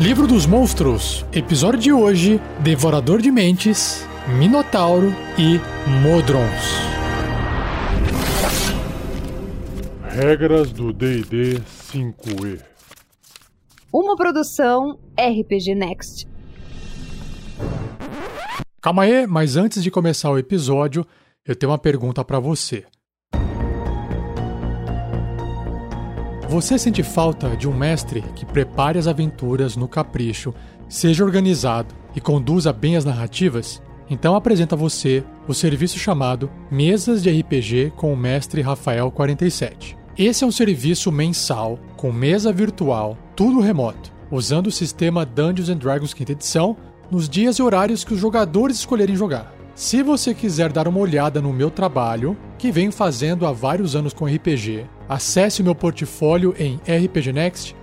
Livro dos Monstros, episódio de hoje: Devorador de Mentes, Minotauro e Modrons. Regras do DD 5E. Uma produção RPG Next. Calma aí, mas antes de começar o episódio, eu tenho uma pergunta para você. Você sente falta de um mestre que prepare as aventuras no capricho, seja organizado e conduza bem as narrativas? Então apresenta a você o serviço chamado Mesas de RPG com o mestre Rafael 47. Esse é um serviço mensal com mesa virtual, tudo remoto, usando o sistema Dungeons and Dragons quinta edição nos dias e horários que os jogadores escolherem jogar. Se você quiser dar uma olhada no meu trabalho, que venho fazendo há vários anos com RPG, acesse o meu portfólio em rpgnext.com.br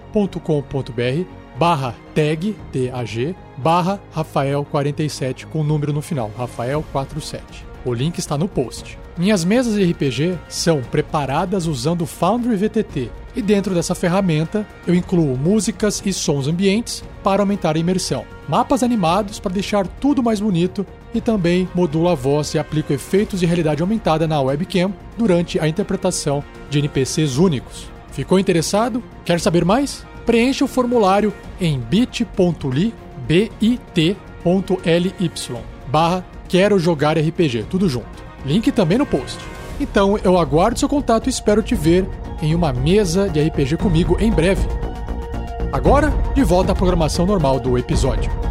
barra tag, T-A-G, barra Rafael47 com número no final, Rafael47. O link está no post. Minhas mesas de RPG são preparadas usando o Foundry VTT e dentro dessa ferramenta eu incluo músicas e sons ambientes para aumentar a imersão, mapas animados para deixar tudo mais bonito e também modulo a voz e aplico efeitos de realidade aumentada na webcam durante a interpretação de NPCs únicos. Ficou interessado? Quer saber mais? Preencha o formulário em bit.ly bit.ly barra quero jogar RPG, tudo junto. Link também no post. Então eu aguardo seu contato e espero te ver em uma mesa de RPG comigo em breve. Agora, de volta à programação normal do episódio.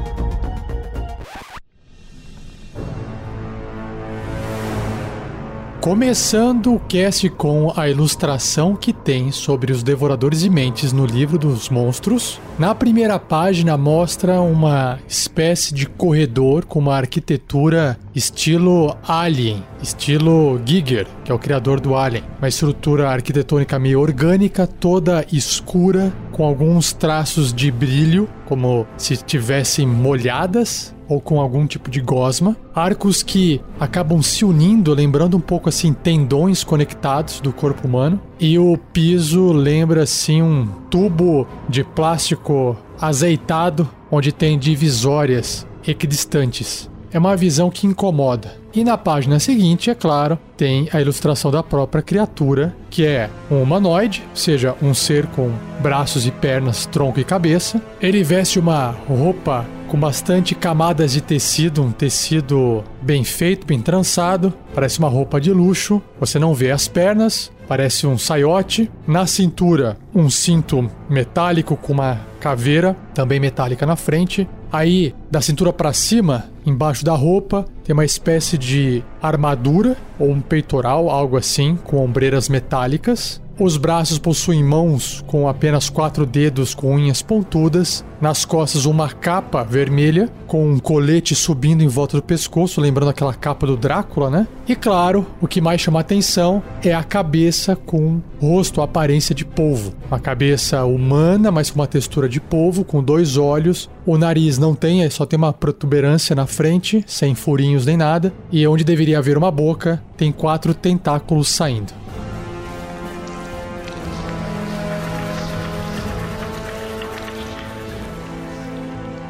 Começando o cast com a ilustração que tem sobre os devoradores de mentes no livro dos monstros. Na primeira página mostra uma espécie de corredor com uma arquitetura estilo Alien, estilo Giger, que é o criador do Alien. Uma estrutura arquitetônica meio orgânica, toda escura, com alguns traços de brilho, como se tivessem molhadas ou com algum tipo de gosma. Arcos que acabam se unindo, lembrando um pouco assim tendões conectados do corpo humano. E o piso lembra assim um tubo de plástico azeitado, onde tem divisórias equidistantes. É uma visão que incomoda. E na página seguinte, é claro, tem a ilustração da própria criatura, que é um humanoide, ou seja, um ser com braços e pernas, tronco e cabeça. Ele veste uma roupa com bastante camadas de tecido, um tecido bem feito, bem trançado, parece uma roupa de luxo. Você não vê as pernas, parece um saiote. Na cintura, um cinto metálico com uma caveira, também metálica na frente. Aí, da cintura para cima, embaixo da roupa, tem uma espécie de armadura ou um peitoral, algo assim, com ombreiras metálicas. Os braços possuem mãos com apenas quatro dedos com unhas pontudas. Nas costas, uma capa vermelha com um colete subindo em volta do pescoço, lembrando aquela capa do Drácula, né? E claro, o que mais chama atenção é a cabeça com rosto, aparência de polvo. Uma cabeça humana, mas com uma textura de polvo, com dois olhos. O nariz não tem, só tem uma protuberância na frente, sem furinhos nem nada. E onde deveria haver uma boca, tem quatro tentáculos saindo.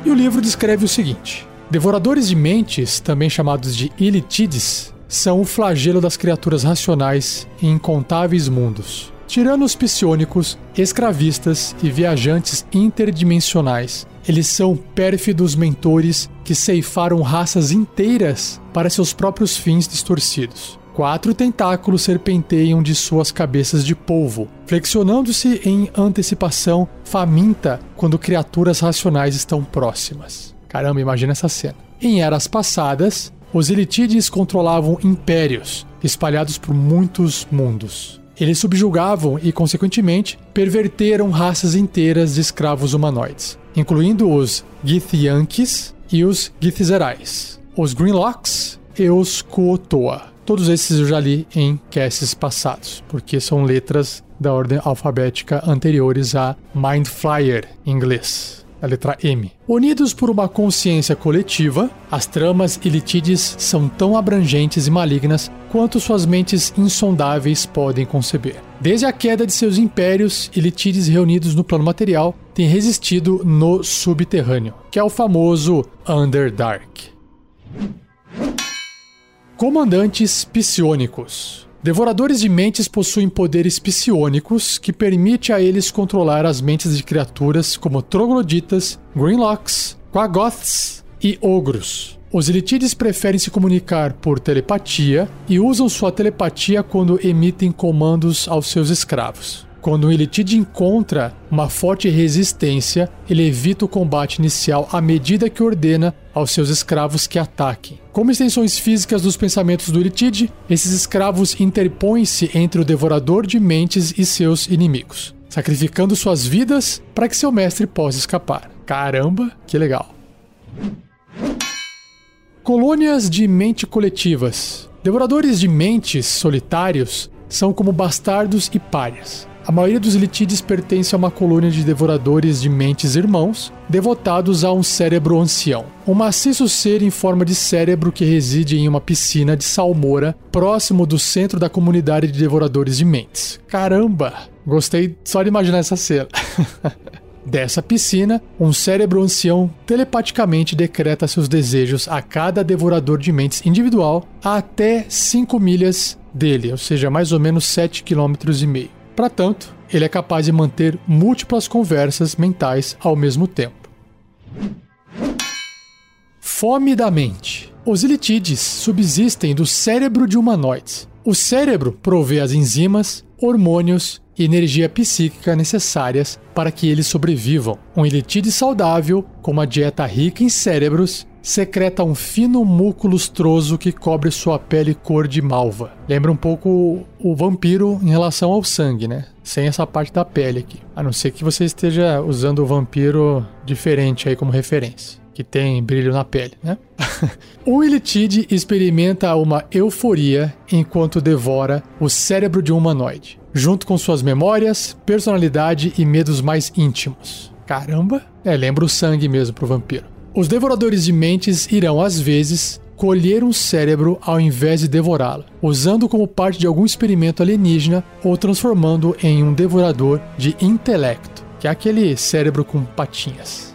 E o livro descreve o seguinte: Devoradores de mentes, também chamados de Ilitides, são o flagelo das criaturas racionais em incontáveis mundos. Tiranos psionicos, escravistas e viajantes interdimensionais, eles são pérfidos mentores que ceifaram raças inteiras para seus próprios fins distorcidos. Quatro tentáculos serpenteiam de suas cabeças de polvo, flexionando-se em antecipação faminta quando criaturas racionais estão próximas. Caramba, imagina essa cena. Em eras passadas, os Elitides controlavam impérios, espalhados por muitos mundos. Eles subjugavam e, consequentemente, perverteram raças inteiras de escravos humanoides, incluindo os Githyanks e os Githzerais, os Greenlocks e os Kuotoa. Todos esses eu já li em casts passados, porque são letras da ordem alfabética anteriores a Mind Flyer em inglês. A letra M. Unidos por uma consciência coletiva, as tramas Ilitides são tão abrangentes e malignas quanto suas mentes insondáveis podem conceber. Desde a queda de seus impérios, Ilitides reunidos no plano material têm resistido no subterrâneo, que é o famoso Underdark. Comandantes psionicos. Devoradores de mentes possuem poderes psionicos que permite a eles controlar as mentes de criaturas como trogloditas, greenlocks, quagoths e ogros. Os elitides preferem se comunicar por telepatia e usam sua telepatia quando emitem comandos aos seus escravos. Quando um Elitide encontra uma forte resistência, ele evita o combate inicial à medida que ordena aos seus escravos que ataquem. Como extensões físicas dos pensamentos do Elitide, esses escravos interpõem-se entre o devorador de mentes e seus inimigos, sacrificando suas vidas para que seu mestre possa escapar. Caramba, que legal! Colônias de mente coletivas. Devoradores de mentes solitários são como bastardos e párias. A maioria dos Litides pertence a uma colônia de devoradores de mentes irmãos, devotados a um cérebro ancião. Um maciço ser em forma de cérebro que reside em uma piscina de salmoura próximo do centro da comunidade de devoradores de mentes. Caramba! Gostei só de imaginar essa cena. Dessa piscina, um cérebro ancião telepaticamente decreta seus desejos a cada devorador de mentes individual a até 5 milhas dele, ou seja, mais ou menos 7 km. Para tanto, ele é capaz de manter múltiplas conversas mentais ao mesmo tempo. Fome da mente. Os ilitides subsistem do cérebro de humanoides. O cérebro provê as enzimas, hormônios e energia psíquica necessárias para que eles sobrevivam. Um ilitide saudável, com uma dieta rica em cérebros, secreta um fino muco lustroso que cobre sua pele cor de malva. Lembra um pouco o vampiro em relação ao sangue, né? Sem essa parte da pele aqui. A não ser que você esteja usando o vampiro diferente aí como referência que tem brilho na pele, né? o Illitide experimenta uma euforia enquanto devora o cérebro de um humanoide, junto com suas memórias, personalidade e medos mais íntimos. Caramba! É, lembra o sangue mesmo pro vampiro. Os devoradores de mentes irão, às vezes, colher um cérebro ao invés de devorá-lo, usando como parte de algum experimento alienígena ou transformando em um devorador de intelecto, que é aquele cérebro com patinhas.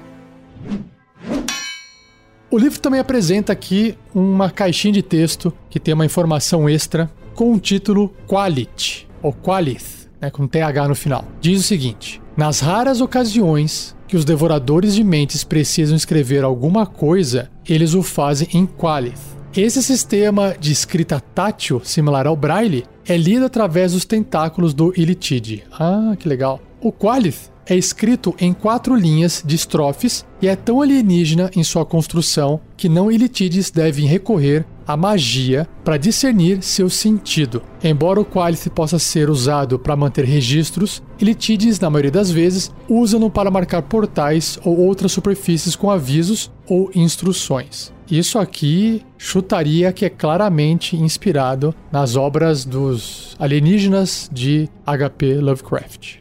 O livro também apresenta aqui uma caixinha de texto que tem uma informação extra com o título Qualit, ou Qualith, né, com TH no final. Diz o seguinte: Nas raras ocasiões que os devoradores de mentes precisam escrever alguma coisa, eles o fazem em Qualith. Esse sistema de escrita tátil, similar ao Braille, é lido através dos tentáculos do Illitide. Ah, que legal. O Qualith é escrito em quatro linhas de estrofes e é tão alienígena em sua construção que não Ilitides devem recorrer à magia para discernir seu sentido. Embora o Qualith possa ser usado para manter registros, Ilitides, na maioria das vezes, usam-no para marcar portais ou outras superfícies com avisos ou instruções. Isso aqui chutaria que é claramente inspirado nas obras dos alienígenas de HP Lovecraft.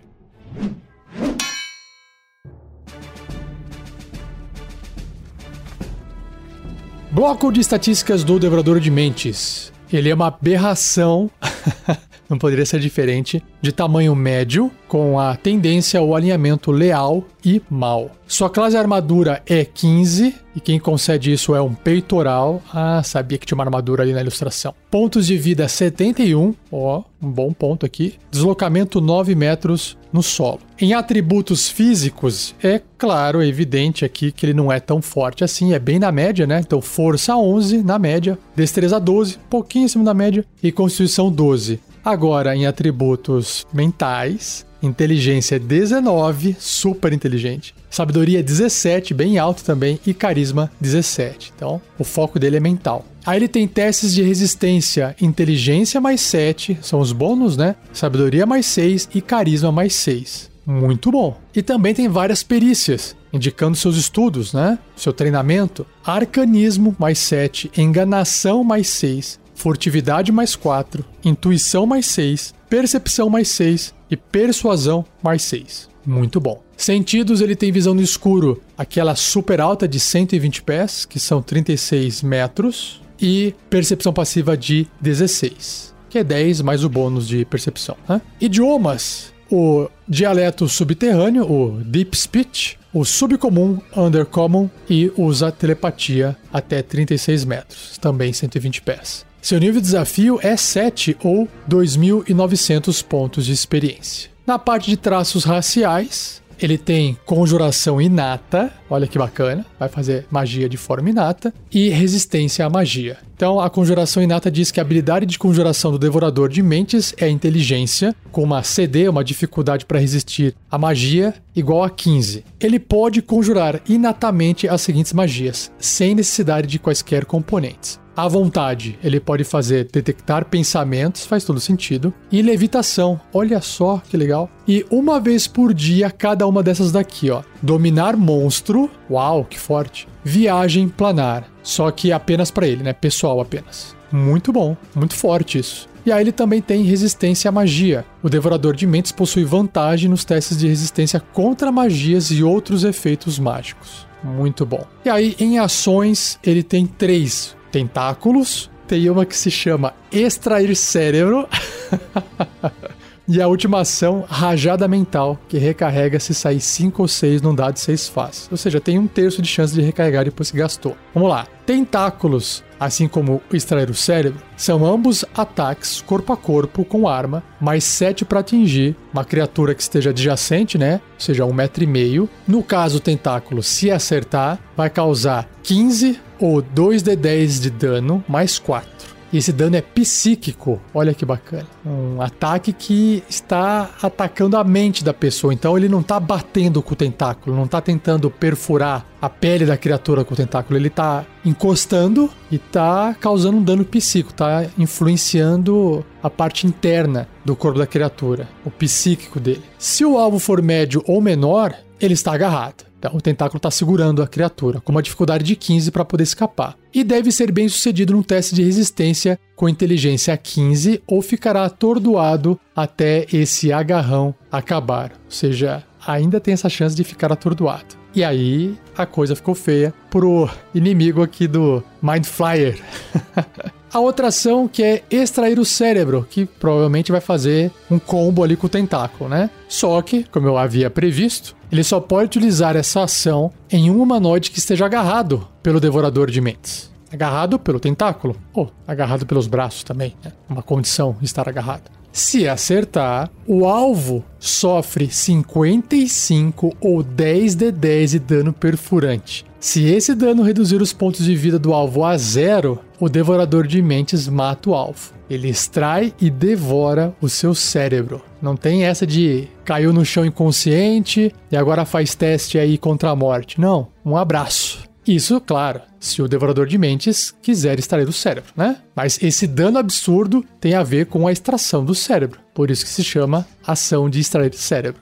Bloco de estatísticas do Devorador de Mentes. Ele é uma aberração, não poderia ser diferente, de tamanho médio, com a tendência ao alinhamento leal e mal. Sua classe armadura é 15, e quem concede isso é um peitoral. Ah, sabia que tinha uma armadura ali na ilustração. Pontos de vida 71, ó, um bom ponto aqui. Deslocamento 9 metros no solo. Em atributos físicos, é claro, é evidente aqui que ele não é tão forte assim, é bem na média, né? Então, força 11 na média, destreza 12, pouquinho acima da média, e constituição 12. Agora, em atributos mentais, inteligência 19, super inteligente. Sabedoria 17, bem alto também, e carisma 17. Então, o foco dele é mental. Aí ele tem testes de resistência, inteligência mais 7, são os bônus, né? Sabedoria mais 6 e carisma mais 6. Muito bom. E também tem várias perícias, indicando seus estudos, né? Seu treinamento. Arcanismo mais 7, enganação mais 6, furtividade mais 4, intuição mais 6, percepção mais 6 e persuasão mais 6. Muito bom. Sentidos, ele tem visão no escuro, aquela super alta de 120 pés, que são 36 metros, e percepção passiva de 16, que é 10 mais o bônus de percepção. Né? Idiomas, o dialeto subterrâneo, o Deep Speech, o subcomum, Undercommon e usa telepatia até 36 metros, também 120 pés. Seu nível de desafio é 7 ou 2.900 pontos de experiência. Na parte de traços raciais, ele tem conjuração inata, olha que bacana, vai fazer magia de forma inata, e resistência à magia. Então, a conjuração inata diz que a habilidade de conjuração do devorador de mentes é inteligência, com uma CD, uma dificuldade para resistir à magia, igual a 15. Ele pode conjurar inatamente as seguintes magias, sem necessidade de quaisquer componentes à vontade. Ele pode fazer detectar pensamentos, faz todo sentido, e levitação. Olha só que legal. E uma vez por dia cada uma dessas daqui, ó. Dominar monstro. Uau, que forte. Viagem planar. Só que apenas para ele, né? Pessoal apenas. Muito bom, muito forte isso. E aí ele também tem resistência à magia. O Devorador de Mentes possui vantagem nos testes de resistência contra magias e outros efeitos mágicos. Muito bom. E aí, em ações, ele tem três tentáculos. Tem uma que se chama extrair cérebro. e a última ação, rajada mental, que recarrega se sair 5 ou 6 num dado 6 faces. Ou seja, tem um terço de chance de recarregar depois que gastou. Vamos lá. Tentáculos, assim como extrair o cérebro, são ambos ataques corpo a corpo com arma, mais 7 para atingir uma criatura que esteja adjacente, né? Ou seja, um metro e meio. No caso, o tentáculo, se acertar, vai causar 15 ou 2d10 de dano mais 4. E esse dano é psíquico. Olha que bacana. Um ataque que está atacando a mente da pessoa. Então ele não está batendo com o tentáculo, não está tentando perfurar a pele da criatura com o tentáculo. Ele está encostando e está causando um dano psíquico, está influenciando a parte interna do corpo da criatura, o psíquico dele. Se o alvo for médio ou menor, ele está agarrado. Então, o tentáculo está segurando a criatura, com uma dificuldade de 15 para poder escapar. E deve ser bem sucedido num teste de resistência com inteligência 15 ou ficará atordoado até esse agarrão acabar. Ou seja, ainda tem essa chance de ficar atordoado. E aí a coisa ficou feia pro inimigo aqui do Mind Flyer. A outra ação que é extrair o cérebro, que provavelmente vai fazer um combo ali com o tentáculo, né? Só que, como eu havia previsto, ele só pode utilizar essa ação em um humanoide que esteja agarrado pelo devorador de mentes. Agarrado pelo tentáculo, ou agarrado pelos braços também, né? Uma condição estar agarrado. Se acertar, o alvo sofre 55 ou 10 de 10 de dano perfurante. Se esse dano reduzir os pontos de vida do alvo a zero, o Devorador de Mentes mata o alvo. Ele extrai e devora o seu cérebro. Não tem essa de caiu no chão inconsciente e agora faz teste aí contra a morte. Não, um abraço. Isso, claro, se o Devorador de Mentes quiser extrair o cérebro, né? Mas esse dano absurdo tem a ver com a extração do cérebro. Por isso que se chama ação de extrair cérebro.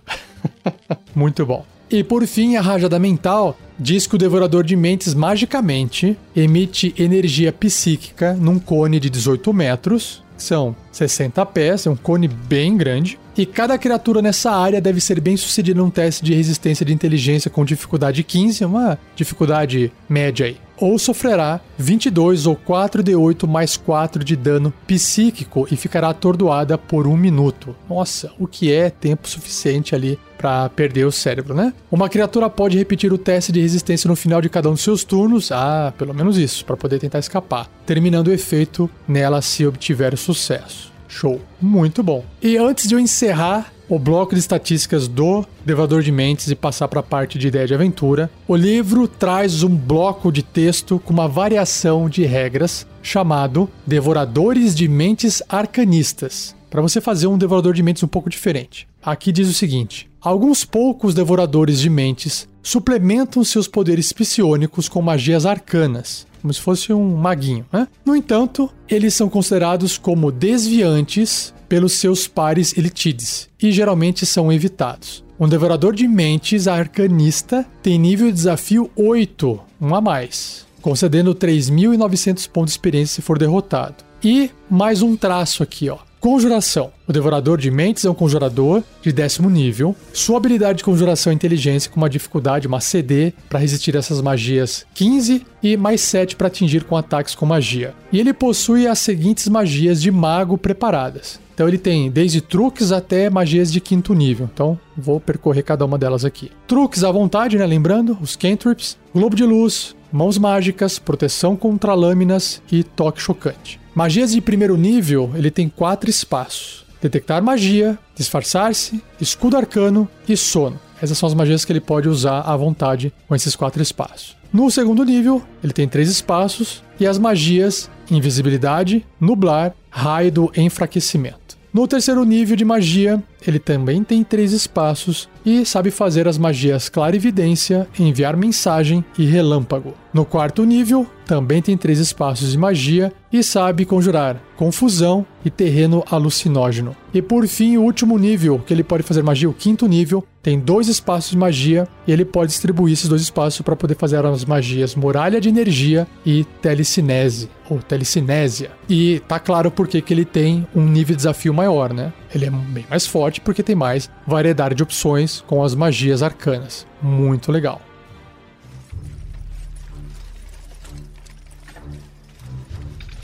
Muito bom. E por fim, a rajada mental diz que o devorador de mentes magicamente emite energia psíquica num cone de 18 metros, são 60 pés, é um cone bem grande, e cada criatura nessa área deve ser bem sucedida num teste de resistência de inteligência com dificuldade 15, uma dificuldade média aí ou sofrerá 22 ou 4d8 mais 4 de dano psíquico e ficará atordoada por um minuto. Nossa, o que é tempo suficiente ali para perder o cérebro, né? Uma criatura pode repetir o teste de resistência no final de cada um dos seus turnos, ah, pelo menos isso, para poder tentar escapar, terminando o efeito nela se obtiver sucesso. Show, muito bom. E antes de eu encerrar o bloco de estatísticas do Devador de Mentes e passar para a parte de ideia de aventura, o livro traz um bloco de texto com uma variação de regras chamado Devoradores de Mentes Arcanistas, para você fazer um devorador de mentes um pouco diferente. Aqui diz o seguinte: alguns poucos devoradores de mentes suplementam seus poderes psionicos com magias arcanas, como se fosse um maguinho. Né? No entanto, eles são considerados como desviantes pelos seus pares elitides e geralmente são evitados. Um devorador de mentes arcanista tem nível de desafio 8, um a mais, concedendo 3.900 pontos de experiência se for derrotado. E mais um traço aqui, ó. Conjuração. O Devorador de Mentes é um conjurador de décimo nível. Sua habilidade de conjuração é inteligência com uma dificuldade, uma CD, para resistir essas magias 15 e mais 7 para atingir com ataques com magia. E ele possui as seguintes magias de mago preparadas. Então ele tem desde truques até magias de quinto nível. Então vou percorrer cada uma delas aqui. Truques à vontade, né? Lembrando, os cantrips, globo de luz, mãos mágicas, proteção contra lâminas e toque chocante. Magias de primeiro nível, ele tem quatro espaços: detectar magia, disfarçar-se, escudo arcano e sono. Essas são as magias que ele pode usar à vontade com esses quatro espaços. No segundo nível, ele tem três espaços e as magias invisibilidade, nublar, raio do enfraquecimento. No terceiro nível de magia, ele também tem três espaços e sabe fazer as magias clarividência, enviar mensagem e relâmpago. No quarto nível, também tem três espaços de magia e sabe conjurar confusão e terreno alucinógeno. E por fim, o último nível que ele pode fazer magia, o quinto nível, tem dois espaços de magia e ele pode distribuir esses dois espaços para poder fazer as magias muralha de energia e telecinese ou telecinésia. E tá claro porque que ele tem um nível de desafio maior, né? Ele é bem mais forte porque tem mais variedade de opções com as magias arcanas. Muito legal.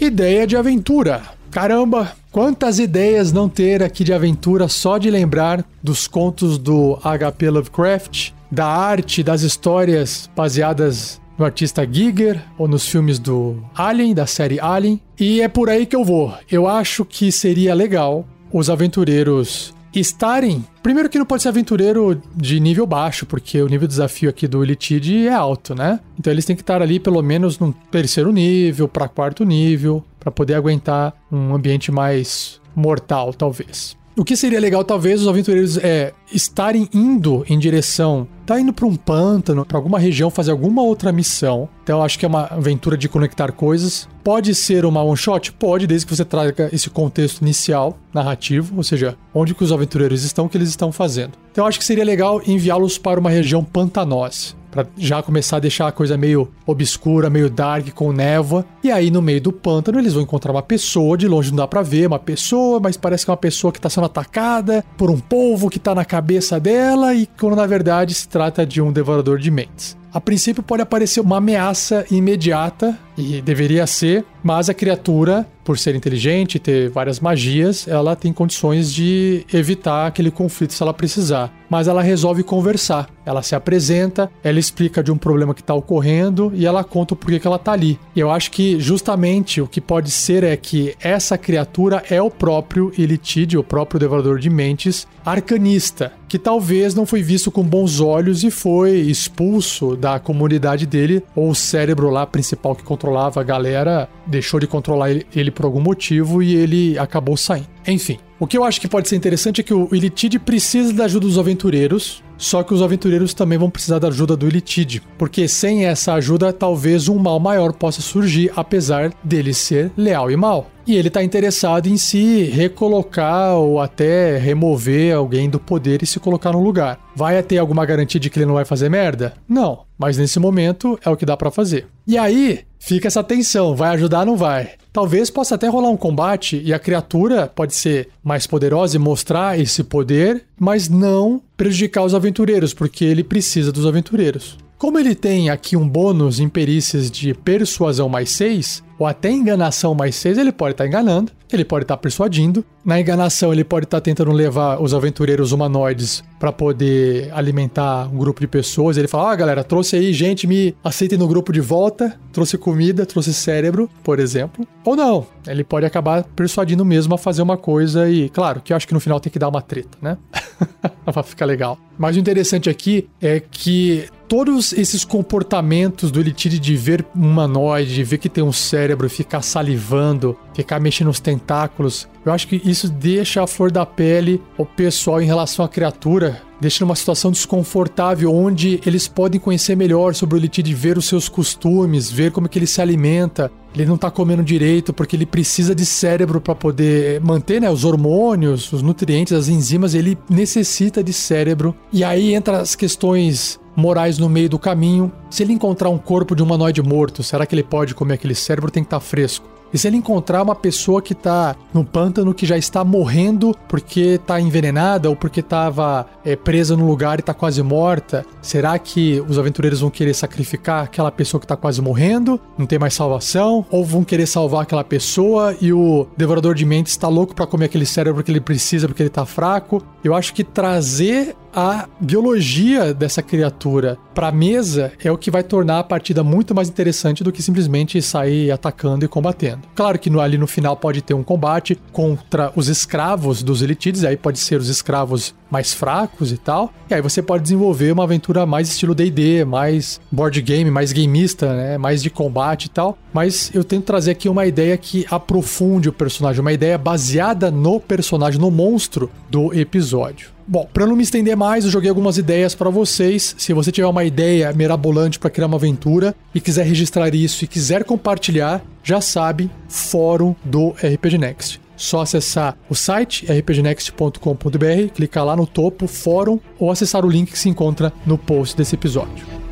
Ideia de aventura. Caramba, quantas ideias não ter aqui de aventura só de lembrar dos contos do HP Lovecraft, da arte, das histórias baseadas no artista Giger ou nos filmes do Alien, da série Alien. E é por aí que eu vou. Eu acho que seria legal os aventureiros estarem. Primeiro que não pode ser aventureiro de nível baixo, porque o nível de desafio aqui do Elitide é alto, né? Então eles têm que estar ali pelo menos no terceiro nível, para quarto nível, para poder aguentar um ambiente mais mortal, talvez. O que seria legal, talvez, os aventureiros é estarem indo em direção. Tá indo para um pântano, para alguma região fazer alguma outra missão. Então, acho que é uma aventura de conectar coisas. Pode ser uma one shot? Pode, desde que você traga esse contexto inicial, narrativo, ou seja, onde que os aventureiros estão, o que eles estão fazendo. Então, acho que seria legal enviá-los para uma região pantanosa para já começar a deixar a coisa meio obscura, meio dark, com névoa. E aí, no meio do pântano, eles vão encontrar uma pessoa, de longe não dá para ver, uma pessoa, mas parece que é uma pessoa que tá sendo atacada por um polvo que tá na cabeça dela, e quando na verdade se trata de um devorador de mentes. A princípio pode aparecer uma ameaça imediata, e deveria ser, mas a criatura, por ser inteligente ter várias magias, ela tem condições de evitar aquele conflito se ela precisar. Mas ela resolve conversar. Ela se apresenta, ela explica de um problema que está ocorrendo e ela conta o porquê que ela está ali. E eu acho que justamente o que pode ser é que essa criatura é o próprio Elitide, o próprio Devorador de Mentes, arcanista, que talvez não foi visto com bons olhos e foi expulso da comunidade dele, ou o cérebro lá principal que controlava a galera deixou de controlar ele, ele por algum motivo e ele acabou saindo. Enfim, o que eu acho que pode ser interessante é que o Elitide precisa da ajuda dos aventureiros, só que os aventureiros também vão precisar da ajuda do Elitide, porque sem essa ajuda talvez um mal maior possa surgir, apesar dele ser leal e mal. E ele está interessado em se recolocar ou até remover alguém do poder e se colocar no lugar. Vai ter alguma garantia de que ele não vai fazer merda? Não, mas nesse momento é o que dá para fazer. E aí fica essa tensão, vai ajudar ou não vai? Talvez possa até rolar um combate e a criatura pode ser mais poderosa e mostrar esse poder, mas não prejudicar os aventureiros, porque ele precisa dos aventureiros. Como ele tem aqui um bônus em perícias de persuasão mais 6, ou até enganação mais 6, ele pode estar tá enganando, ele pode estar tá persuadindo. Na enganação, ele pode estar tá tentando levar os aventureiros humanoides para poder alimentar um grupo de pessoas. Ele fala: Ah, galera, trouxe aí gente, me aceitem no grupo de volta. Trouxe comida, trouxe cérebro, por exemplo. Ou não, ele pode acabar persuadindo mesmo a fazer uma coisa e, claro, que eu acho que no final tem que dar uma treta, né? pra ficar legal. Mas o interessante aqui é que todos esses comportamentos do Elitide de ver um humanoide, de ver que tem um cérebro, ficar salivando, ficar mexendo os tentáculos, eu acho que isso deixa a flor da pele o pessoal em relação à criatura, deixa numa situação desconfortável onde eles podem conhecer melhor sobre o Elitide, ver os seus costumes, ver como é que ele se alimenta. Ele não tá comendo direito porque ele precisa de cérebro para poder manter né, os hormônios, os nutrientes, as enzimas, ele necessita de cérebro. E aí entra as questões morais no meio do caminho. Se ele encontrar um corpo de um humanoide morto, será que ele pode comer aquele cérebro? Tem que estar tá fresco. E se ele encontrar uma pessoa que tá no pântano que já está morrendo porque tá envenenada ou porque tava é, presa no lugar e tá quase morta, será que os aventureiros vão querer sacrificar aquela pessoa que tá quase morrendo? Não tem mais salvação? Ou vão querer salvar aquela pessoa e o devorador de mentes tá louco para comer aquele cérebro que ele precisa porque ele tá fraco? Eu acho que trazer a biologia dessa criatura para mesa é o que vai tornar a partida muito mais interessante do que simplesmente sair atacando e combatendo. Claro que no, ali no final pode ter um combate contra os escravos dos Elitides, aí pode ser os escravos mais fracos e tal. E aí você pode desenvolver uma aventura mais estilo D&D, mais board game, mais gameista, né? Mais de combate e tal. Mas eu tento trazer aqui uma ideia que aprofunde o personagem, uma ideia baseada no personagem, no monstro do episódio. Bom, para não me estender mais, eu joguei algumas ideias para vocês. Se você tiver uma ideia mirabolante para criar uma aventura e quiser registrar isso e quiser compartilhar, já sabe, fórum do RPG Next. Só acessar o site rpgnext.com.br, clicar lá no topo, fórum, ou acessar o link que se encontra no post desse episódio.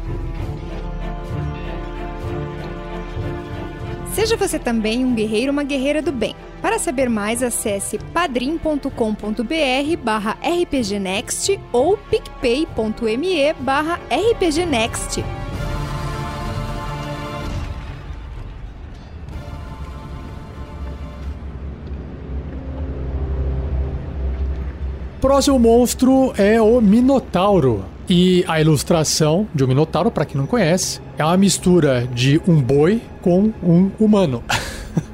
Seja você também um guerreiro ou uma guerreira do bem. Para saber mais, acesse padrim.com.br barra rpgnext ou picpay.me barra rpgnext. Próximo monstro é o Minotauro. E a ilustração de um Minotauro, para quem não conhece, é uma mistura de um boi com um humano.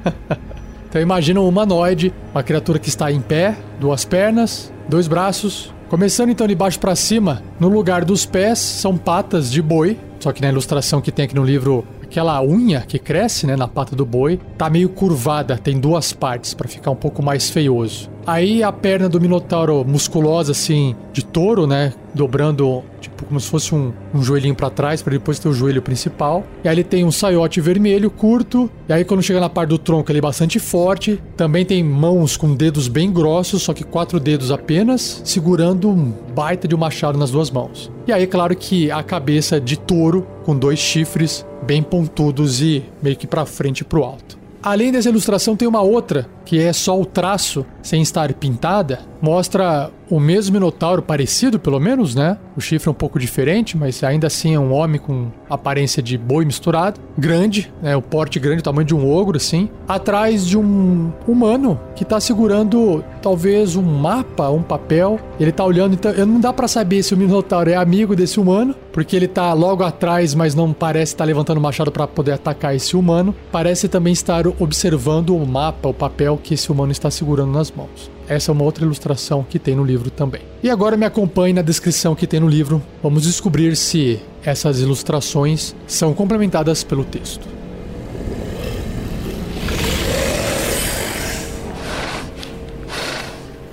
então imagina um humanoide, uma criatura que está em pé, duas pernas, dois braços. Começando então de baixo para cima, no lugar dos pés são patas de boi, só que na ilustração que tem aqui no livro aquela unha que cresce, né, na pata do boi, tá meio curvada, tem duas partes para ficar um pouco mais feioso. Aí a perna do minotauro musculosa assim, de touro, né, dobrando tipo como se fosse um, um joelhinho para trás para depois ter o joelho principal. E aí ele tem um saiote vermelho curto. E aí quando chega na parte do tronco ele é bastante forte. Também tem mãos com dedos bem grossos, só que quatro dedos apenas, segurando um baita de um machado nas duas mãos. E aí claro que a cabeça de touro com dois chifres bem pontudos e meio que para frente e pro alto. Além dessa ilustração tem uma outra que é só o traço sem estar pintada, mostra o mesmo Minotauro, parecido pelo menos, né? O chifre é um pouco diferente, mas ainda assim é um homem com aparência de boi misturado. Grande, né? O porte grande, o tamanho de um ogro, assim. Atrás de um humano que tá segurando talvez um mapa, um papel. Ele tá olhando, então não dá para saber se o Minotauro é amigo desse humano, porque ele tá logo atrás, mas não parece estar tá levantando o machado para poder atacar esse humano. Parece também estar observando o mapa, o papel que esse humano está segurando nas mãos. Essa é uma outra ilustração que tem no livro também. E agora me acompanhe na descrição que tem no livro. Vamos descobrir se essas ilustrações são complementadas pelo texto.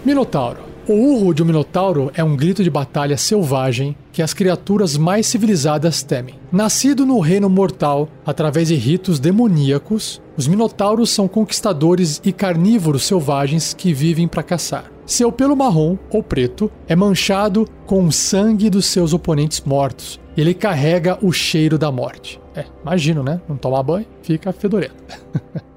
Minotauro. O urro de um minotauro é um grito de batalha selvagem que as criaturas mais civilizadas temem. Nascido no reino mortal através de ritos demoníacos, os minotauros são conquistadores e carnívoros selvagens que vivem para caçar. Seu pelo marrom ou preto é manchado com o sangue dos seus oponentes mortos. Ele carrega o cheiro da morte. É, imagino, né? Não tomar banho, fica fedorento.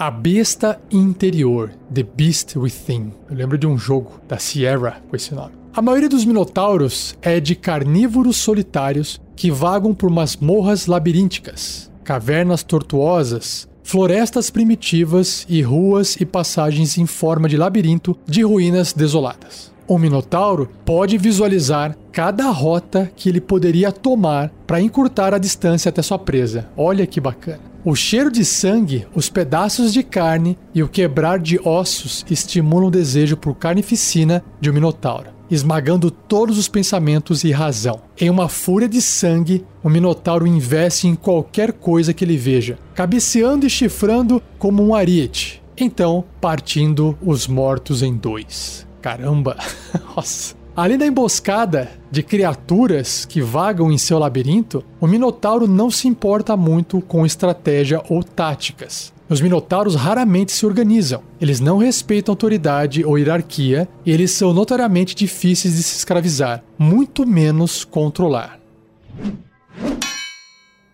A Besta Interior, The Beast Within. Eu lembro de um jogo da Sierra com esse nome. A maioria dos minotauros é de carnívoros solitários que vagam por masmorras labirínticas, cavernas tortuosas, florestas primitivas e ruas e passagens em forma de labirinto de ruínas desoladas. O Minotauro pode visualizar cada rota que ele poderia tomar para encurtar a distância até sua presa. Olha que bacana. O cheiro de sangue, os pedaços de carne e o quebrar de ossos estimulam o desejo por carnificina de um minotauro, esmagando todos os pensamentos e razão. Em uma fúria de sangue, o minotauro investe em qualquer coisa que ele veja, cabeceando e chifrando como um ariete. Então, partindo os mortos em dois. Caramba! Nossa! Além da emboscada de criaturas que vagam em seu labirinto, o Minotauro não se importa muito com estratégia ou táticas. Os Minotauros raramente se organizam, eles não respeitam autoridade ou hierarquia e eles são notoriamente difíceis de se escravizar, muito menos controlar.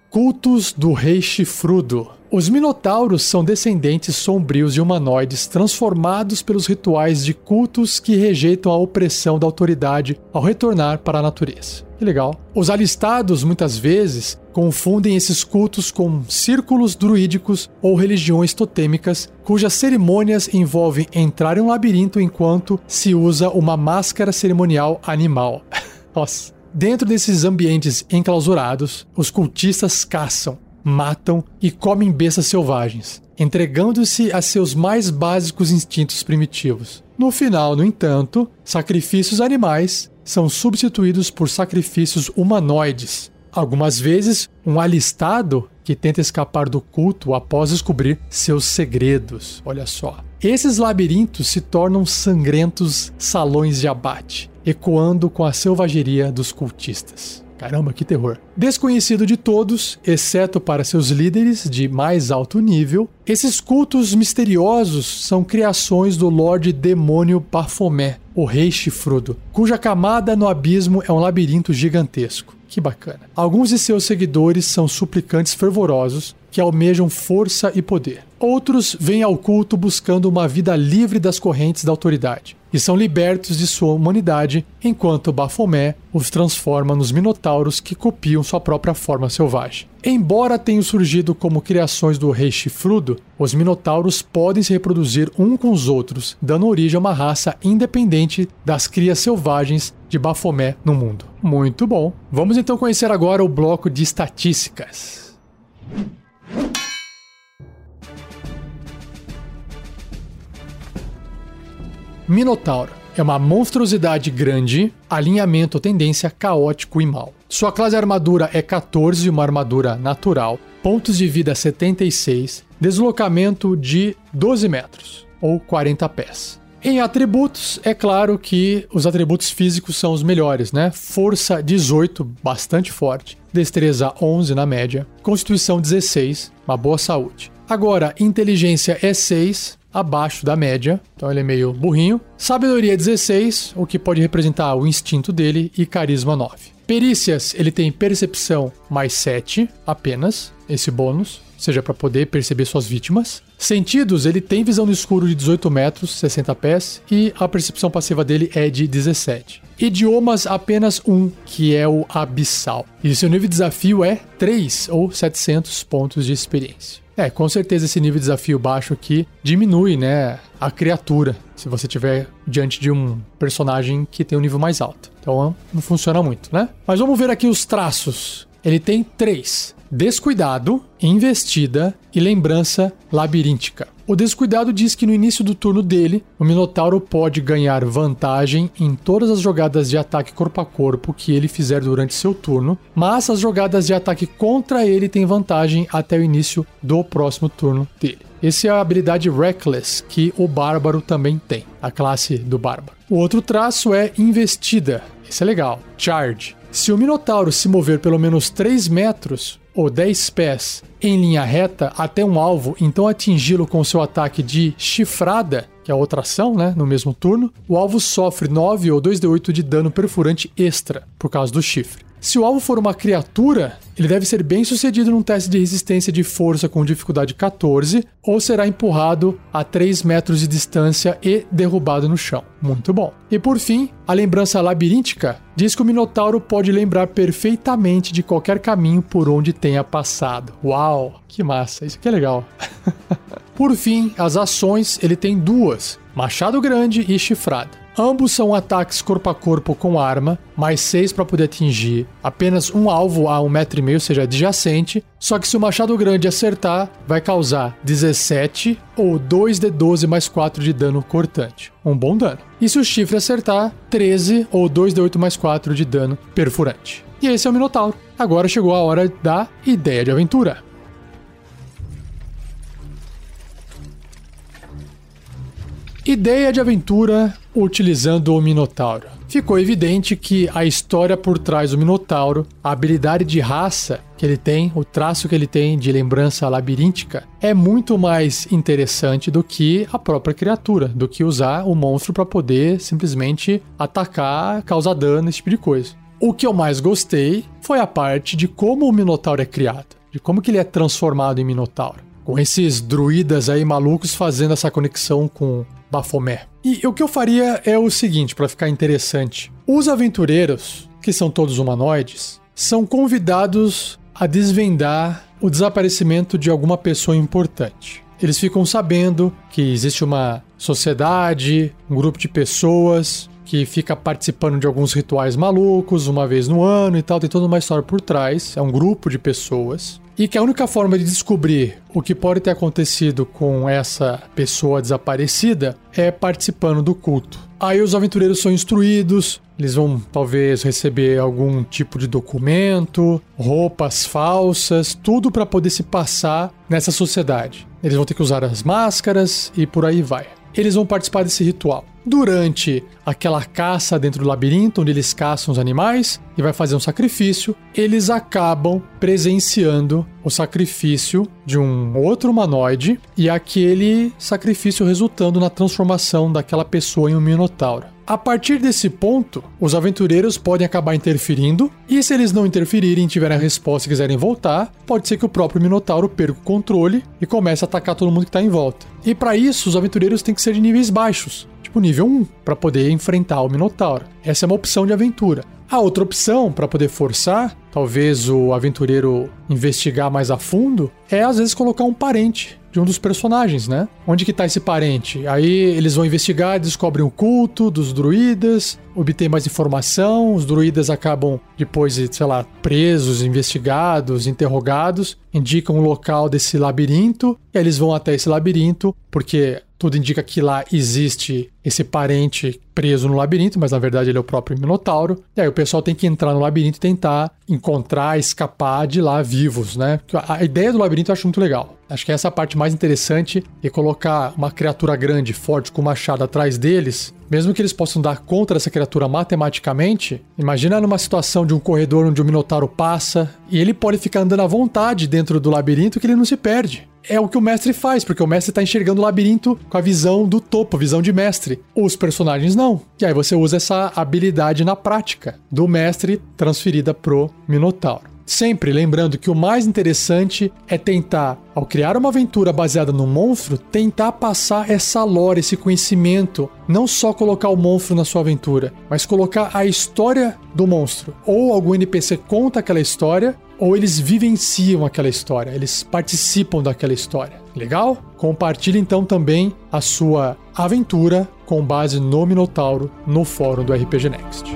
Cultos do Rei Chifrudo. Os minotauros são descendentes sombrios de humanoides transformados pelos rituais de cultos que rejeitam a opressão da autoridade ao retornar para a natureza. Que legal. Os alistados, muitas vezes, confundem esses cultos com círculos druídicos ou religiões totêmicas, cujas cerimônias envolvem entrar em um labirinto enquanto se usa uma máscara cerimonial animal. Nossa. Dentro desses ambientes enclausurados, os cultistas caçam, matam e comem bestas selvagens, entregando-se a seus mais básicos instintos primitivos. No final, no entanto, sacrifícios animais são substituídos por sacrifícios humanoides. Algumas vezes, um alistado que tenta escapar do culto após descobrir seus segredos. Olha só. Esses labirintos se tornam sangrentos salões de abate, ecoando com a selvageria dos cultistas. Caramba, que terror. Desconhecido de todos, exceto para seus líderes de mais alto nível, esses cultos misteriosos são criações do Lorde Demônio Baphomet, o Rei Chifrudo, cuja camada no abismo é um labirinto gigantesco. Que bacana. Alguns de seus seguidores são suplicantes fervorosos que almejam força e poder. Outros vêm ao culto buscando uma vida livre das correntes da autoridade e são libertos de sua humanidade, enquanto Baphomet os transforma nos minotauros que copiam sua própria forma selvagem. Embora tenham surgido como criações do rei chifrudo, os minotauros podem se reproduzir um com os outros, dando origem a uma raça independente das crias selvagens de Baphomet no mundo. Muito bom. Vamos então conhecer agora o bloco de estatísticas. Minotauro é uma monstruosidade grande, alinhamento, tendência caótico e mal. Sua classe armadura é 14, uma armadura natural, pontos de vida 76, deslocamento de 12 metros ou 40 pés. Em atributos, é claro que os atributos físicos são os melhores, né? Força 18, bastante forte. Destreza 11 na média. Constituição 16, uma boa saúde. Agora, inteligência é 6, abaixo da média, então ele é meio burrinho. Sabedoria 16, o que pode representar o instinto dele, e carisma 9. Perícias, ele tem percepção mais 7 apenas, esse bônus, seja para poder perceber suas vítimas. Sentidos, ele tem visão no escuro de 18 metros, 60 pés, e a percepção passiva dele é de 17. Idiomas, apenas um, que é o abissal. E seu nível de desafio é 3 ou 700 pontos de experiência. É, com certeza esse nível de desafio baixo aqui diminui, né, a criatura, se você tiver diante de um personagem que tem um nível mais alto. Então não funciona muito, né? Mas vamos ver aqui os traços. Ele tem três: descuidado, investida e lembrança labiríntica. O descuidado diz que no início do turno dele, o Minotauro pode ganhar vantagem em todas as jogadas de ataque corpo a corpo que ele fizer durante seu turno, mas as jogadas de ataque contra ele têm vantagem até o início do próximo turno dele. Essa é a habilidade Reckless que o Bárbaro também tem, a classe do Bárbaro. O outro traço é Investida. Esse é legal. Charge. Se o Minotauro se mover pelo menos 3 metros, ou 10 pés em linha reta até um alvo, então atingi-lo com seu ataque de chifrada, que é outra ação, né, no mesmo turno, o alvo sofre 9 ou 2d8 de dano perfurante extra por causa do chifre. Se o alvo for uma criatura, ele deve ser bem sucedido num teste de resistência de força com dificuldade 14, ou será empurrado a 3 metros de distância e derrubado no chão. Muito bom. E por fim, a lembrança labiríntica diz que o Minotauro pode lembrar perfeitamente de qualquer caminho por onde tenha passado. Uau, que massa, isso aqui é legal. por fim, as ações ele tem duas: Machado Grande e Chifrada. Ambos são ataques corpo a corpo com arma, mais 6 para poder atingir apenas um alvo a um metro e meio, ou seja, adjacente. Só que se o machado grande acertar, vai causar 17 ou 2d12 mais 4 de dano cortante. Um bom dano. E se o chifre acertar, 13 ou 2d8 mais 4 de dano perfurante. E esse é o Minotauro. Agora chegou a hora da ideia de aventura. Ideia de aventura utilizando o Minotauro. Ficou evidente que a história por trás do Minotauro, a habilidade de raça que ele tem, o traço que ele tem de lembrança labiríntica, é muito mais interessante do que a própria criatura, do que usar o monstro para poder simplesmente atacar, causar dano, esse tipo de coisa. O que eu mais gostei foi a parte de como o Minotauro é criado de como que ele é transformado em Minotauro. Com esses druidas aí malucos fazendo essa conexão com Baphomet. E o que eu faria é o seguinte, para ficar interessante. Os aventureiros, que são todos humanoides, são convidados a desvendar o desaparecimento de alguma pessoa importante. Eles ficam sabendo que existe uma sociedade, um grupo de pessoas que fica participando de alguns rituais malucos uma vez no ano e tal, tem toda uma história por trás, é um grupo de pessoas. E que a única forma de descobrir o que pode ter acontecido com essa pessoa desaparecida é participando do culto. Aí os aventureiros são instruídos, eles vão talvez receber algum tipo de documento, roupas falsas, tudo para poder se passar nessa sociedade. Eles vão ter que usar as máscaras e por aí vai. Eles vão participar desse ritual. Durante aquela caça dentro do labirinto, onde eles caçam os animais e vai fazer um sacrifício, eles acabam presenciando o sacrifício de um outro humanoide e aquele sacrifício resultando na transformação daquela pessoa em um minotauro. A partir desse ponto, os aventureiros podem acabar interferindo, e se eles não interferirem, tiverem a resposta e quiserem voltar, pode ser que o próprio Minotauro perca o controle e comece a atacar todo mundo que está em volta. E para isso, os aventureiros têm que ser de níveis baixos, tipo nível 1, para poder enfrentar o Minotauro. Essa é uma opção de aventura. A outra opção, para poder forçar, talvez o aventureiro investigar mais a fundo, é às vezes colocar um parente de um dos personagens, né? Onde que tá esse parente? Aí eles vão investigar, descobrem o culto dos druidas, obtêm mais informação, os druidas acabam depois, sei lá, presos, investigados, interrogados, indicam o local desse labirinto, e aí eles vão até esse labirinto, porque tudo indica que lá existe esse parente preso no labirinto, mas na verdade ele é o próprio Minotauro. E aí o pessoal tem que entrar no labirinto e tentar encontrar, escapar de lá vivos, né? A ideia do labirinto eu acho muito legal. Acho que essa é a parte mais interessante é colocar uma criatura grande, forte, com machado atrás deles. Mesmo que eles possam dar conta dessa criatura matematicamente, imagina numa situação de um corredor onde o Minotauro passa e ele pode ficar andando à vontade dentro do labirinto que ele não se perde é o que o mestre faz, porque o mestre está enxergando o labirinto com a visão do topo, visão de mestre. Os personagens não. E aí você usa essa habilidade na prática do mestre transferida pro Minotauro. Sempre lembrando que o mais interessante é tentar, ao criar uma aventura baseada no monstro, tentar passar essa lore, esse conhecimento. Não só colocar o monstro na sua aventura, mas colocar a história do monstro. Ou algum NPC conta aquela história, ou eles vivenciam aquela história, eles participam daquela história. Legal? Compartilhe então também a sua aventura com base no Minotauro no fórum do RPG Next.